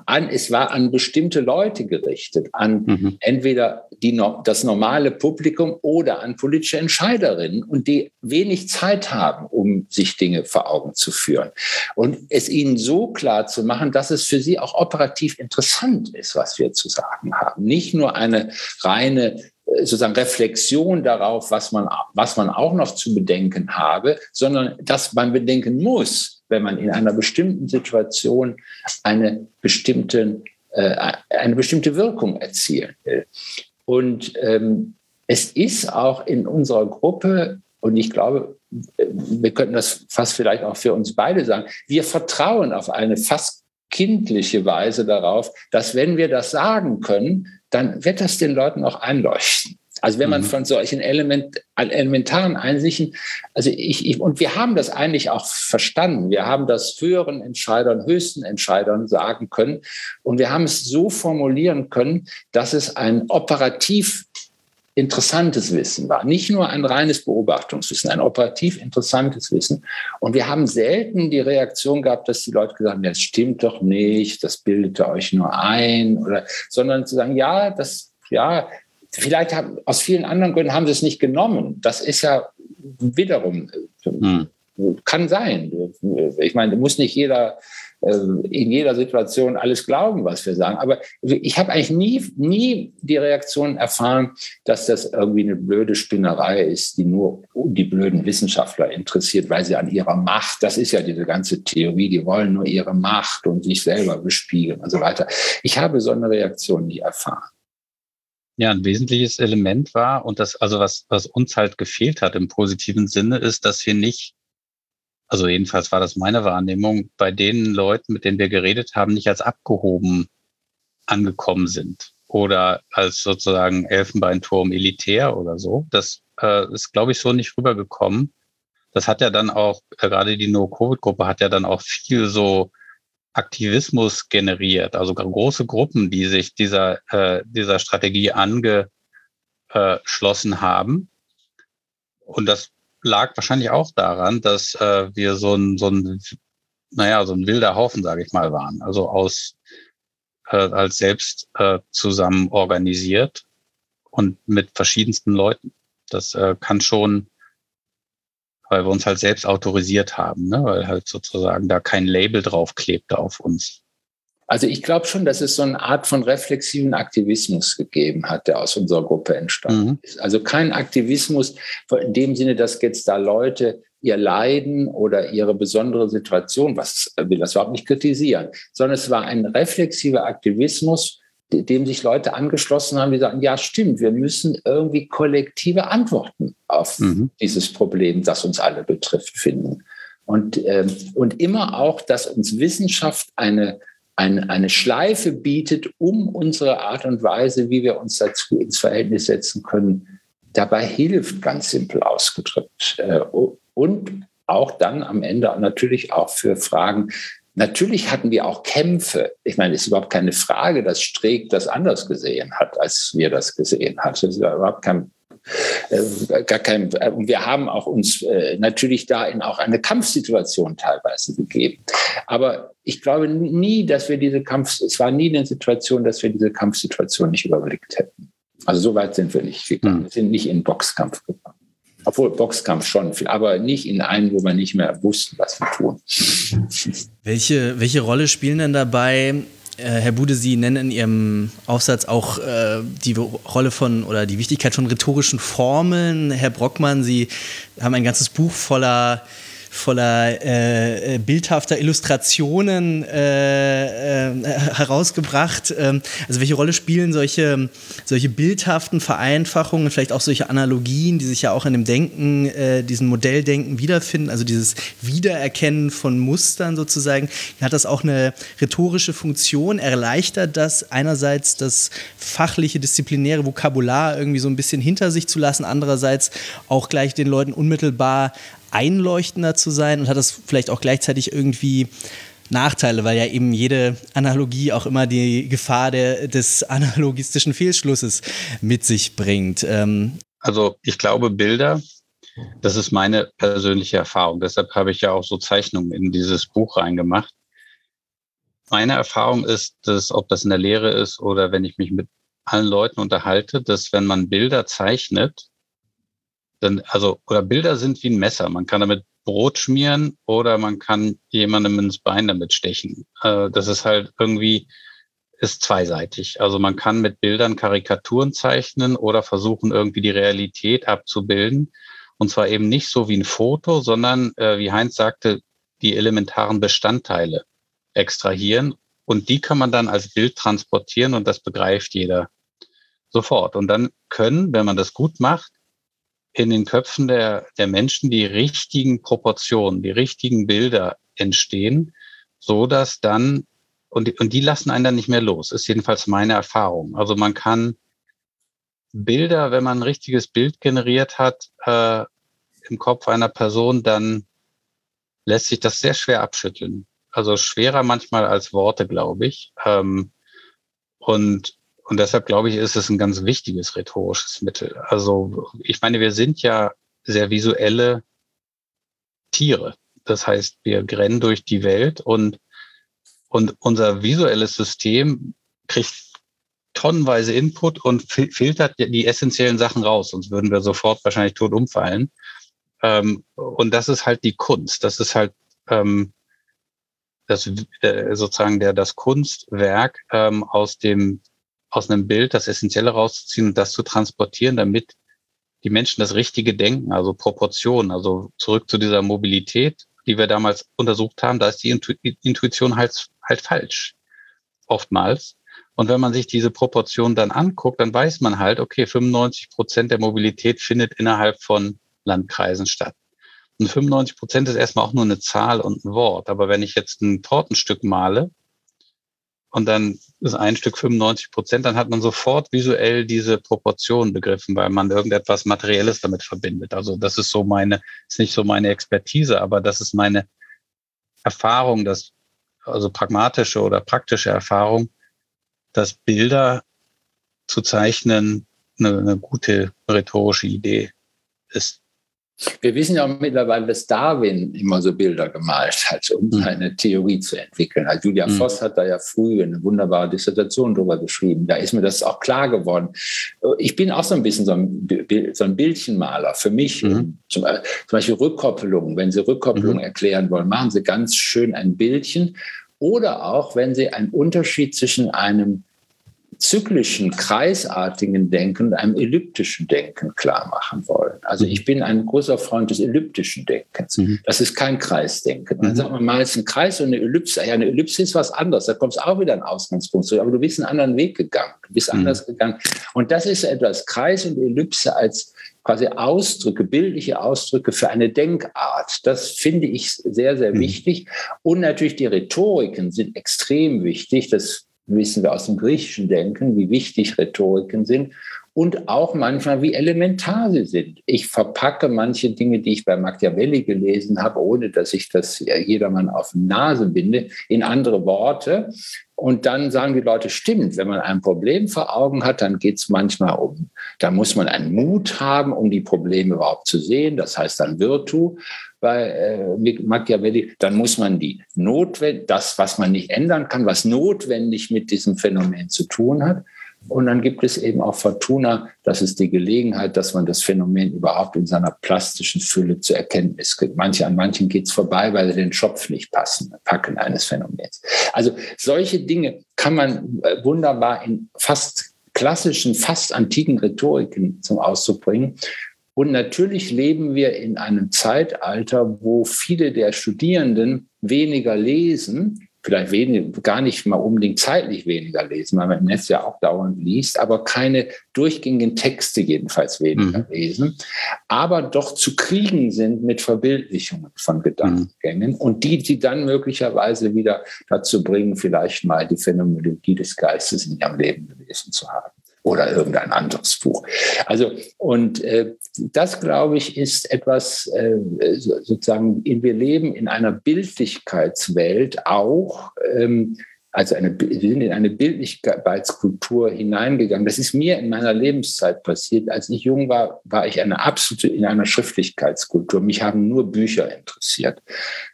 an, es war an bestimmte Leute gerichtet, an mhm. entweder die, das normale Publikum oder an politische Entscheiderinnen und die wenig Zeit haben, um sich Dinge vor Augen zu führen. Und es ihnen so klar zu machen, dass es für sie auch operativ interessant ist, was wir zu sagen haben. Nicht nur eine reine äh, sozusagen Reflexion darauf, was man, was man auch noch zu bedenken habe, sondern dass man bedenken muss, wenn man in einer bestimmten Situation eine bestimmte, äh, eine bestimmte Wirkung erzielen will. Und ähm, es ist auch in unserer Gruppe, und ich glaube, wir könnten das fast vielleicht auch für uns beide sagen, wir vertrauen auf eine fast kindliche Weise darauf, dass wenn wir das sagen können, dann wird das den Leuten auch einleuchten. Also wenn man mhm. von solchen Element, elementaren Einsichten, also ich, ich, und wir haben das eigentlich auch verstanden. Wir haben das höheren Entscheidern, höchsten Entscheidern sagen können. Und wir haben es so formulieren können, dass es ein operativ interessantes Wissen war. Nicht nur ein reines Beobachtungswissen, ein operativ interessantes Wissen. Und wir haben selten die Reaktion gehabt, dass die Leute gesagt haben, das stimmt doch nicht, das bildet euch nur ein, oder, sondern zu sagen, ja, das, ja, Vielleicht haben, aus vielen anderen Gründen haben sie es nicht genommen. Das ist ja wiederum, hm. kann sein. Ich meine, muss nicht jeder äh, in jeder Situation alles glauben, was wir sagen. Aber ich habe eigentlich nie, nie die Reaktion erfahren, dass das irgendwie eine blöde Spinnerei ist, die nur die blöden Wissenschaftler interessiert, weil sie an ihrer Macht, das ist ja diese ganze Theorie, die wollen nur ihre Macht und sich selber bespiegeln und so weiter. Ich habe so eine Reaktion nie erfahren. Ja, ein wesentliches Element war und das, also was, was uns halt gefehlt hat im positiven Sinne, ist, dass wir nicht, also jedenfalls war das meine Wahrnehmung, bei den Leuten, mit denen wir geredet haben, nicht als abgehoben angekommen sind oder als sozusagen Elfenbeinturm elitär oder so. Das äh, ist, glaube ich, so nicht rübergekommen. Das hat ja dann auch, äh, gerade die No-Covid-Gruppe hat ja dann auch viel so Aktivismus generiert, also große Gruppen, die sich dieser, äh, dieser Strategie angeschlossen haben. Und das lag wahrscheinlich auch daran, dass äh, wir so ein, so ein, naja, so ein wilder Haufen, sage ich mal, waren. Also aus äh, als selbst äh, zusammen organisiert und mit verschiedensten Leuten. Das äh, kann schon weil wir uns halt selbst autorisiert haben, ne? weil halt sozusagen da kein Label drauf klebte auf uns. Also ich glaube schon, dass es so eine Art von reflexiven Aktivismus gegeben hat, der aus unserer Gruppe entstanden mhm. ist. Also kein Aktivismus in dem Sinne, dass jetzt da Leute ihr Leiden oder ihre besondere Situation, was will das überhaupt nicht kritisieren, sondern es war ein reflexiver Aktivismus, dem sich Leute angeschlossen haben, die sagen, ja stimmt, wir müssen irgendwie kollektive Antworten auf mhm. dieses Problem, das uns alle betrifft, finden. Und, ähm, und immer auch, dass uns Wissenschaft eine, eine, eine Schleife bietet, um unsere Art und Weise, wie wir uns dazu ins Verhältnis setzen können, dabei hilft, ganz simpel ausgedrückt. Äh, und auch dann am Ende natürlich auch für Fragen, Natürlich hatten wir auch Kämpfe. Ich meine, es ist überhaupt keine Frage, dass Streeck das anders gesehen hat, als wir das gesehen haben. Das ist überhaupt kein äh, gar kein, äh, und wir haben auch uns äh, natürlich da in auch eine Kampfsituation teilweise gegeben. Aber ich glaube nie, dass wir diese Kampf, es war nie eine Situation, dass wir diese Kampfsituation nicht überblickt hätten. Also so weit sind wir nicht gegangen. Hm. Wir sind nicht in Boxkampf gegangen. Obwohl Boxkampf schon, aber nicht in einen, wo wir nicht mehr wussten, was wir tun. Welche, welche Rolle spielen denn dabei, äh, Herr Bude, Sie nennen in Ihrem Aufsatz auch äh, die Rolle von oder die Wichtigkeit von rhetorischen Formeln. Herr Brockmann, Sie haben ein ganzes Buch voller voller äh, bildhafter Illustrationen äh, äh, herausgebracht. Ähm, also welche Rolle spielen solche, solche bildhaften Vereinfachungen, vielleicht auch solche Analogien, die sich ja auch in dem Denken, äh, diesem Modelldenken wiederfinden, also dieses Wiedererkennen von Mustern sozusagen, hat das auch eine rhetorische Funktion, erleichtert das einerseits das fachliche, disziplinäre Vokabular irgendwie so ein bisschen hinter sich zu lassen, andererseits auch gleich den Leuten unmittelbar einleuchtender zu sein und hat das vielleicht auch gleichzeitig irgendwie Nachteile, weil ja eben jede Analogie auch immer die Gefahr der, des analogistischen Fehlschlusses mit sich bringt. Ähm also ich glaube, Bilder, das ist meine persönliche Erfahrung. Deshalb habe ich ja auch so Zeichnungen in dieses Buch reingemacht. Meine Erfahrung ist, dass, ob das in der Lehre ist oder wenn ich mich mit allen Leuten unterhalte, dass wenn man Bilder zeichnet, dann, also, oder Bilder sind wie ein Messer. Man kann damit Brot schmieren oder man kann jemandem ins Bein damit stechen. Äh, das ist halt irgendwie, ist zweiseitig. Also man kann mit Bildern Karikaturen zeichnen oder versuchen irgendwie die Realität abzubilden. Und zwar eben nicht so wie ein Foto, sondern, äh, wie Heinz sagte, die elementaren Bestandteile extrahieren. Und die kann man dann als Bild transportieren und das begreift jeder sofort. Und dann können, wenn man das gut macht, in den Köpfen der, der Menschen die richtigen Proportionen, die richtigen Bilder entstehen, so dass dann, und, die, und die lassen einen dann nicht mehr los, ist jedenfalls meine Erfahrung. Also man kann Bilder, wenn man ein richtiges Bild generiert hat, äh, im Kopf einer Person, dann lässt sich das sehr schwer abschütteln. Also schwerer manchmal als Worte, glaube ich. Ähm, und und deshalb glaube ich, ist es ein ganz wichtiges rhetorisches Mittel. Also ich meine, wir sind ja sehr visuelle Tiere. Das heißt, wir rennen durch die Welt und, und unser visuelles System kriegt tonnenweise Input und filtert die essentiellen Sachen raus, sonst würden wir sofort wahrscheinlich tot umfallen. Ähm, und das ist halt die Kunst. Das ist halt ähm, das, äh, sozusagen der, das Kunstwerk ähm, aus dem aus einem Bild das Essentielle rauszuziehen und das zu transportieren, damit die Menschen das Richtige denken, also Proportionen, also zurück zu dieser Mobilität, die wir damals untersucht haben, da ist die Intuition halt, halt falsch, oftmals. Und wenn man sich diese Proportionen dann anguckt, dann weiß man halt, okay, 95 Prozent der Mobilität findet innerhalb von Landkreisen statt. Und 95 Prozent ist erstmal auch nur eine Zahl und ein Wort. Aber wenn ich jetzt ein Tortenstück male, und dann ist ein Stück 95 Prozent, dann hat man sofort visuell diese Proportion begriffen, weil man irgendetwas Materielles damit verbindet. Also das ist so meine, ist nicht so meine Expertise, aber das ist meine Erfahrung, dass, also pragmatische oder praktische Erfahrung, dass Bilder zu zeichnen eine, eine gute rhetorische Idee ist. Wir wissen ja auch mittlerweile, dass Darwin immer so Bilder gemalt hat, um mhm. seine Theorie zu entwickeln. Also Julia mhm. Voss hat da ja früh eine wunderbare Dissertation drüber geschrieben. Da ist mir das auch klar geworden. Ich bin auch so ein bisschen so ein, so ein Bildchenmaler. Für mich, mhm. zum, zum, Beispiel Rückkopplung. Wenn Sie Rückkopplung mhm. erklären wollen, machen Sie ganz schön ein Bildchen. Oder auch, wenn Sie einen Unterschied zwischen einem zyklischen, kreisartigen Denken und einem elliptischen Denken klar machen wollen. Also ich bin ein großer Freund des elliptischen Denkens. Mhm. Das ist kein Kreisdenken. Dann mhm. sagt man mal, es ist ein Kreis und eine Ellipse. Ja, eine Ellipse ist was anderes. Da kommt es auch wieder ein Ausgangspunkt zurück. Aber du bist einen anderen Weg gegangen. Du bist mhm. anders gegangen. Und das ist etwas Kreis und Ellipse als quasi Ausdrücke, bildliche Ausdrücke für eine Denkart. Das finde ich sehr, sehr mhm. wichtig. Und natürlich die Rhetoriken sind extrem wichtig. Das wissen wir aus dem griechischen Denken, wie wichtig Rhetoriken sind und auch manchmal, wie elementar sie sind. Ich verpacke manche Dinge, die ich bei Machiavelli gelesen habe, ohne dass ich das jedermann auf die Nase binde, in andere Worte. Und dann sagen die Leute, stimmt, wenn man ein Problem vor Augen hat, dann geht es manchmal um. Da muss man einen Mut haben, um die Probleme überhaupt zu sehen. Das heißt dann Virtu bei äh, Machiavelli, dann muss man die notwendig, das, was man nicht ändern kann, was notwendig mit diesem Phänomen zu tun hat. Und dann gibt es eben auch Fortuna, das ist die Gelegenheit, dass man das Phänomen überhaupt in seiner plastischen Fülle zur Erkenntnis kriegt. Manche, an manchen geht es vorbei, weil sie den Schopf nicht passen, packen eines Phänomens. Also solche Dinge kann man äh, wunderbar in fast klassischen, fast antiken Rhetoriken zum Ausdruck bringen. Und natürlich leben wir in einem Zeitalter, wo viele der Studierenden weniger lesen, vielleicht wenig, gar nicht mal unbedingt zeitlich weniger lesen, weil man im Netz ja auch dauernd liest, aber keine durchgängigen Texte jedenfalls weniger mhm. lesen, aber doch zu kriegen sind mit Verbildlichungen von Gedankengängen mhm. und die, die dann möglicherweise wieder dazu bringen, vielleicht mal die Phänomenologie des Geistes in ihrem Leben gelesen zu haben oder irgendein anderes Buch. Also, und äh, das, glaube ich, ist etwas, äh, sozusagen, wir leben in einer Bildlichkeitswelt auch. Ähm, also eine, wir sind in eine Bildlichkeitskultur hineingegangen. Das ist mir in meiner Lebenszeit passiert. Als ich jung war, war ich eine absolute in einer Schriftlichkeitskultur. Mich haben nur Bücher interessiert.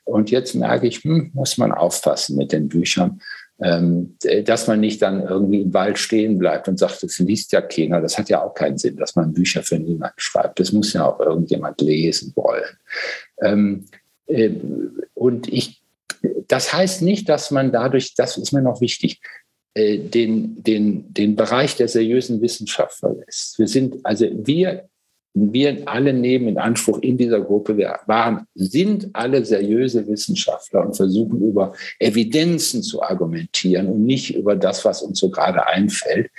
Und jetzt merke ich, hm, muss man aufpassen mit den Büchern dass man nicht dann irgendwie im Wald stehen bleibt und sagt, das liest ja keiner. Das hat ja auch keinen Sinn, dass man Bücher für niemanden schreibt. Das muss ja auch irgendjemand lesen wollen. Ähm, äh, und ich, das heißt nicht, dass man dadurch, das ist mir noch wichtig, äh, den, den, den Bereich der seriösen Wissenschaft verlässt. Wir sind, also wir wir alle nehmen in Anspruch in dieser Gruppe, wir waren, sind alle seriöse Wissenschaftler und versuchen über Evidenzen zu argumentieren und nicht über das, was uns so gerade einfällt.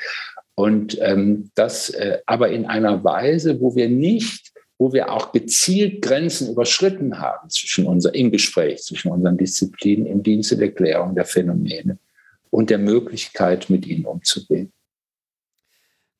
Und ähm, das äh, aber in einer Weise, wo wir nicht, wo wir auch gezielt Grenzen überschritten haben zwischen unser, im Gespräch zwischen unseren Disziplinen im Dienste der Klärung der Phänomene und der Möglichkeit, mit ihnen umzugehen.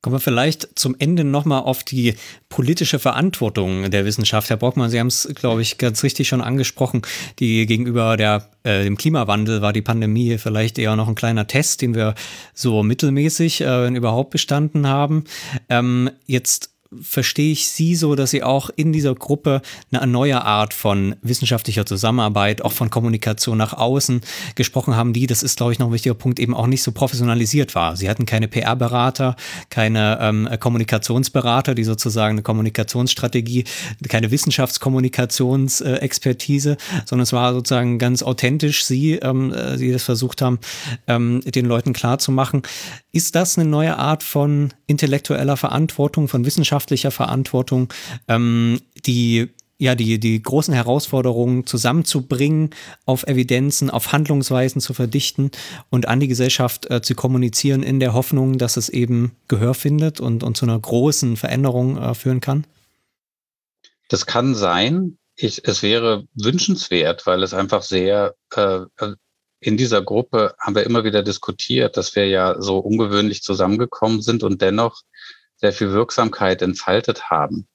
Kommen wir vielleicht zum Ende nochmal auf die politische Verantwortung der Wissenschaft. Herr Brockmann, Sie haben es, glaube ich, ganz richtig schon angesprochen. Die gegenüber der, äh, dem Klimawandel war die Pandemie vielleicht eher noch ein kleiner Test, den wir so mittelmäßig, äh, überhaupt, bestanden haben. Ähm, jetzt verstehe ich Sie so, dass Sie auch in dieser Gruppe eine neue Art von wissenschaftlicher Zusammenarbeit, auch von Kommunikation nach außen gesprochen haben, die, das ist, glaube ich, noch ein wichtiger Punkt, eben auch nicht so professionalisiert war. Sie hatten keine PR-Berater, keine ähm, Kommunikationsberater, die sozusagen eine Kommunikationsstrategie, keine Wissenschaftskommunikationsexpertise, sondern es war sozusagen ganz authentisch Sie, ähm, äh, die das versucht haben, ähm, den Leuten klarzumachen. Ist das eine neue Art von intellektueller Verantwortung, von wissenschaftlicher Verantwortung, ähm, die ja, die, die großen Herausforderungen zusammenzubringen, auf Evidenzen, auf Handlungsweisen zu verdichten und an die Gesellschaft äh, zu kommunizieren in der Hoffnung, dass es eben Gehör findet und, und zu einer großen Veränderung äh, führen kann? Das kann sein. Ich, es wäre wünschenswert, weil es einfach sehr äh, in dieser Gruppe haben wir immer wieder diskutiert, dass wir ja so ungewöhnlich zusammengekommen sind und dennoch sehr viel Wirksamkeit entfaltet haben.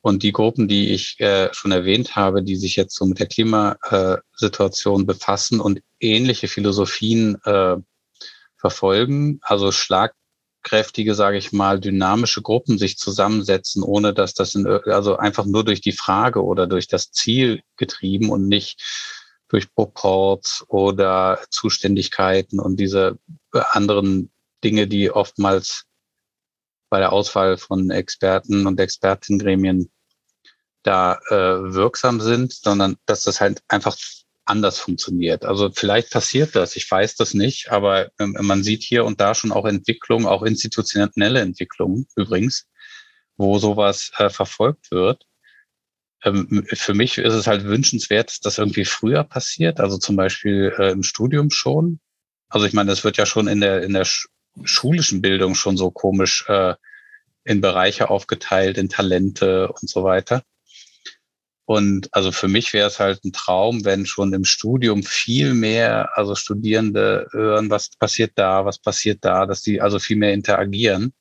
Und die Gruppen, die ich äh, schon erwähnt habe, die sich jetzt so mit der Klimasituation befassen und ähnliche Philosophien äh, verfolgen, also schlagkräftige, sage ich mal, dynamische Gruppen sich zusammensetzen, ohne dass das in, also einfach nur durch die Frage oder durch das Ziel getrieben und nicht durch Proports oder Zuständigkeiten und diese anderen Dinge, die oftmals bei der Auswahl von Experten und Expertengremien da äh, wirksam sind, sondern dass das halt einfach anders funktioniert. Also vielleicht passiert das, ich weiß das nicht, aber ähm, man sieht hier und da schon auch Entwicklungen, auch institutionelle Entwicklungen übrigens, wo sowas äh, verfolgt wird für mich ist es halt wünschenswert, dass das irgendwie früher passiert, also zum Beispiel äh, im Studium schon. Also ich meine, das wird ja schon in der, in der schulischen Bildung schon so komisch äh, in Bereiche aufgeteilt, in Talente und so weiter. Und also für mich wäre es halt ein Traum, wenn schon im Studium viel mehr, also Studierende hören, was passiert da, was passiert da, dass die also viel mehr interagieren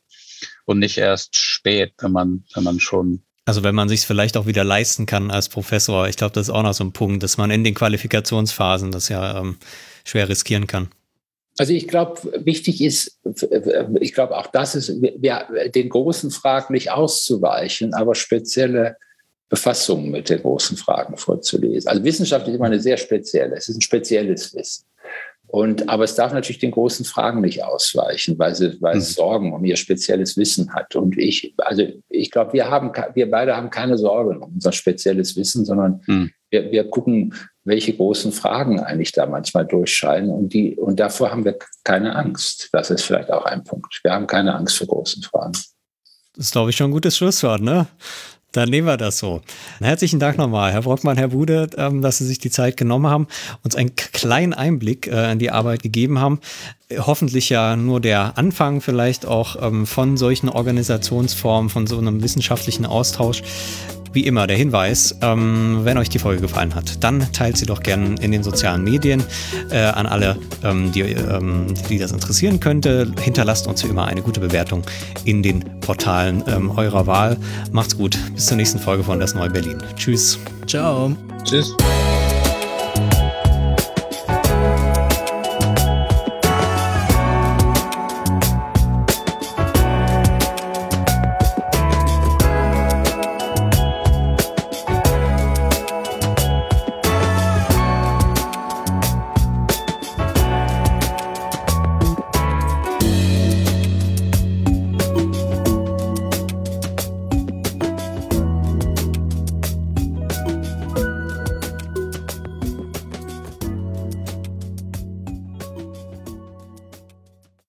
und nicht erst spät, wenn man, wenn man schon also wenn man sich vielleicht auch wieder leisten kann als Professor, ich glaube, das ist auch noch so ein Punkt, dass man in den Qualifikationsphasen das ja ähm, schwer riskieren kann. Also ich glaube, wichtig ist, ich glaube auch das ist, ja, den großen Fragen nicht auszuweichen, aber spezielle Befassungen mit den großen Fragen vorzulesen. Also Wissenschaft ist immer eine sehr spezielle, es ist ein spezielles Wissen. Und, aber es darf natürlich den großen Fragen nicht ausweichen, weil, sie, weil es mhm. Sorgen um ihr spezielles Wissen hat. Und ich, also ich glaube, wir haben, wir beide haben keine Sorgen um unser spezielles Wissen, sondern mhm. wir, wir gucken, welche großen Fragen eigentlich da manchmal durchscheinen. Und die, und davor haben wir keine Angst. Das ist vielleicht auch ein Punkt. Wir haben keine Angst vor großen Fragen. Das ist, glaube ich, schon ein gutes Schlusswort, ne? Dann nehmen wir das so. Herzlichen Dank nochmal, Herr Brockmann, Herr Bude, ähm, dass Sie sich die Zeit genommen haben, uns einen kleinen Einblick äh, in die Arbeit gegeben haben. Hoffentlich ja nur der Anfang vielleicht auch ähm, von solchen Organisationsformen, von so einem wissenschaftlichen Austausch. Wie immer der Hinweis, ähm, wenn euch die Folge gefallen hat, dann teilt sie doch gerne in den sozialen Medien äh, an alle, ähm, die, ähm, die das interessieren könnte. Hinterlasst uns wie immer eine gute Bewertung in den Portalen ähm, eurer Wahl. Macht's gut. Bis zur nächsten Folge von Das Neue Berlin. Tschüss. Ciao. Tschüss.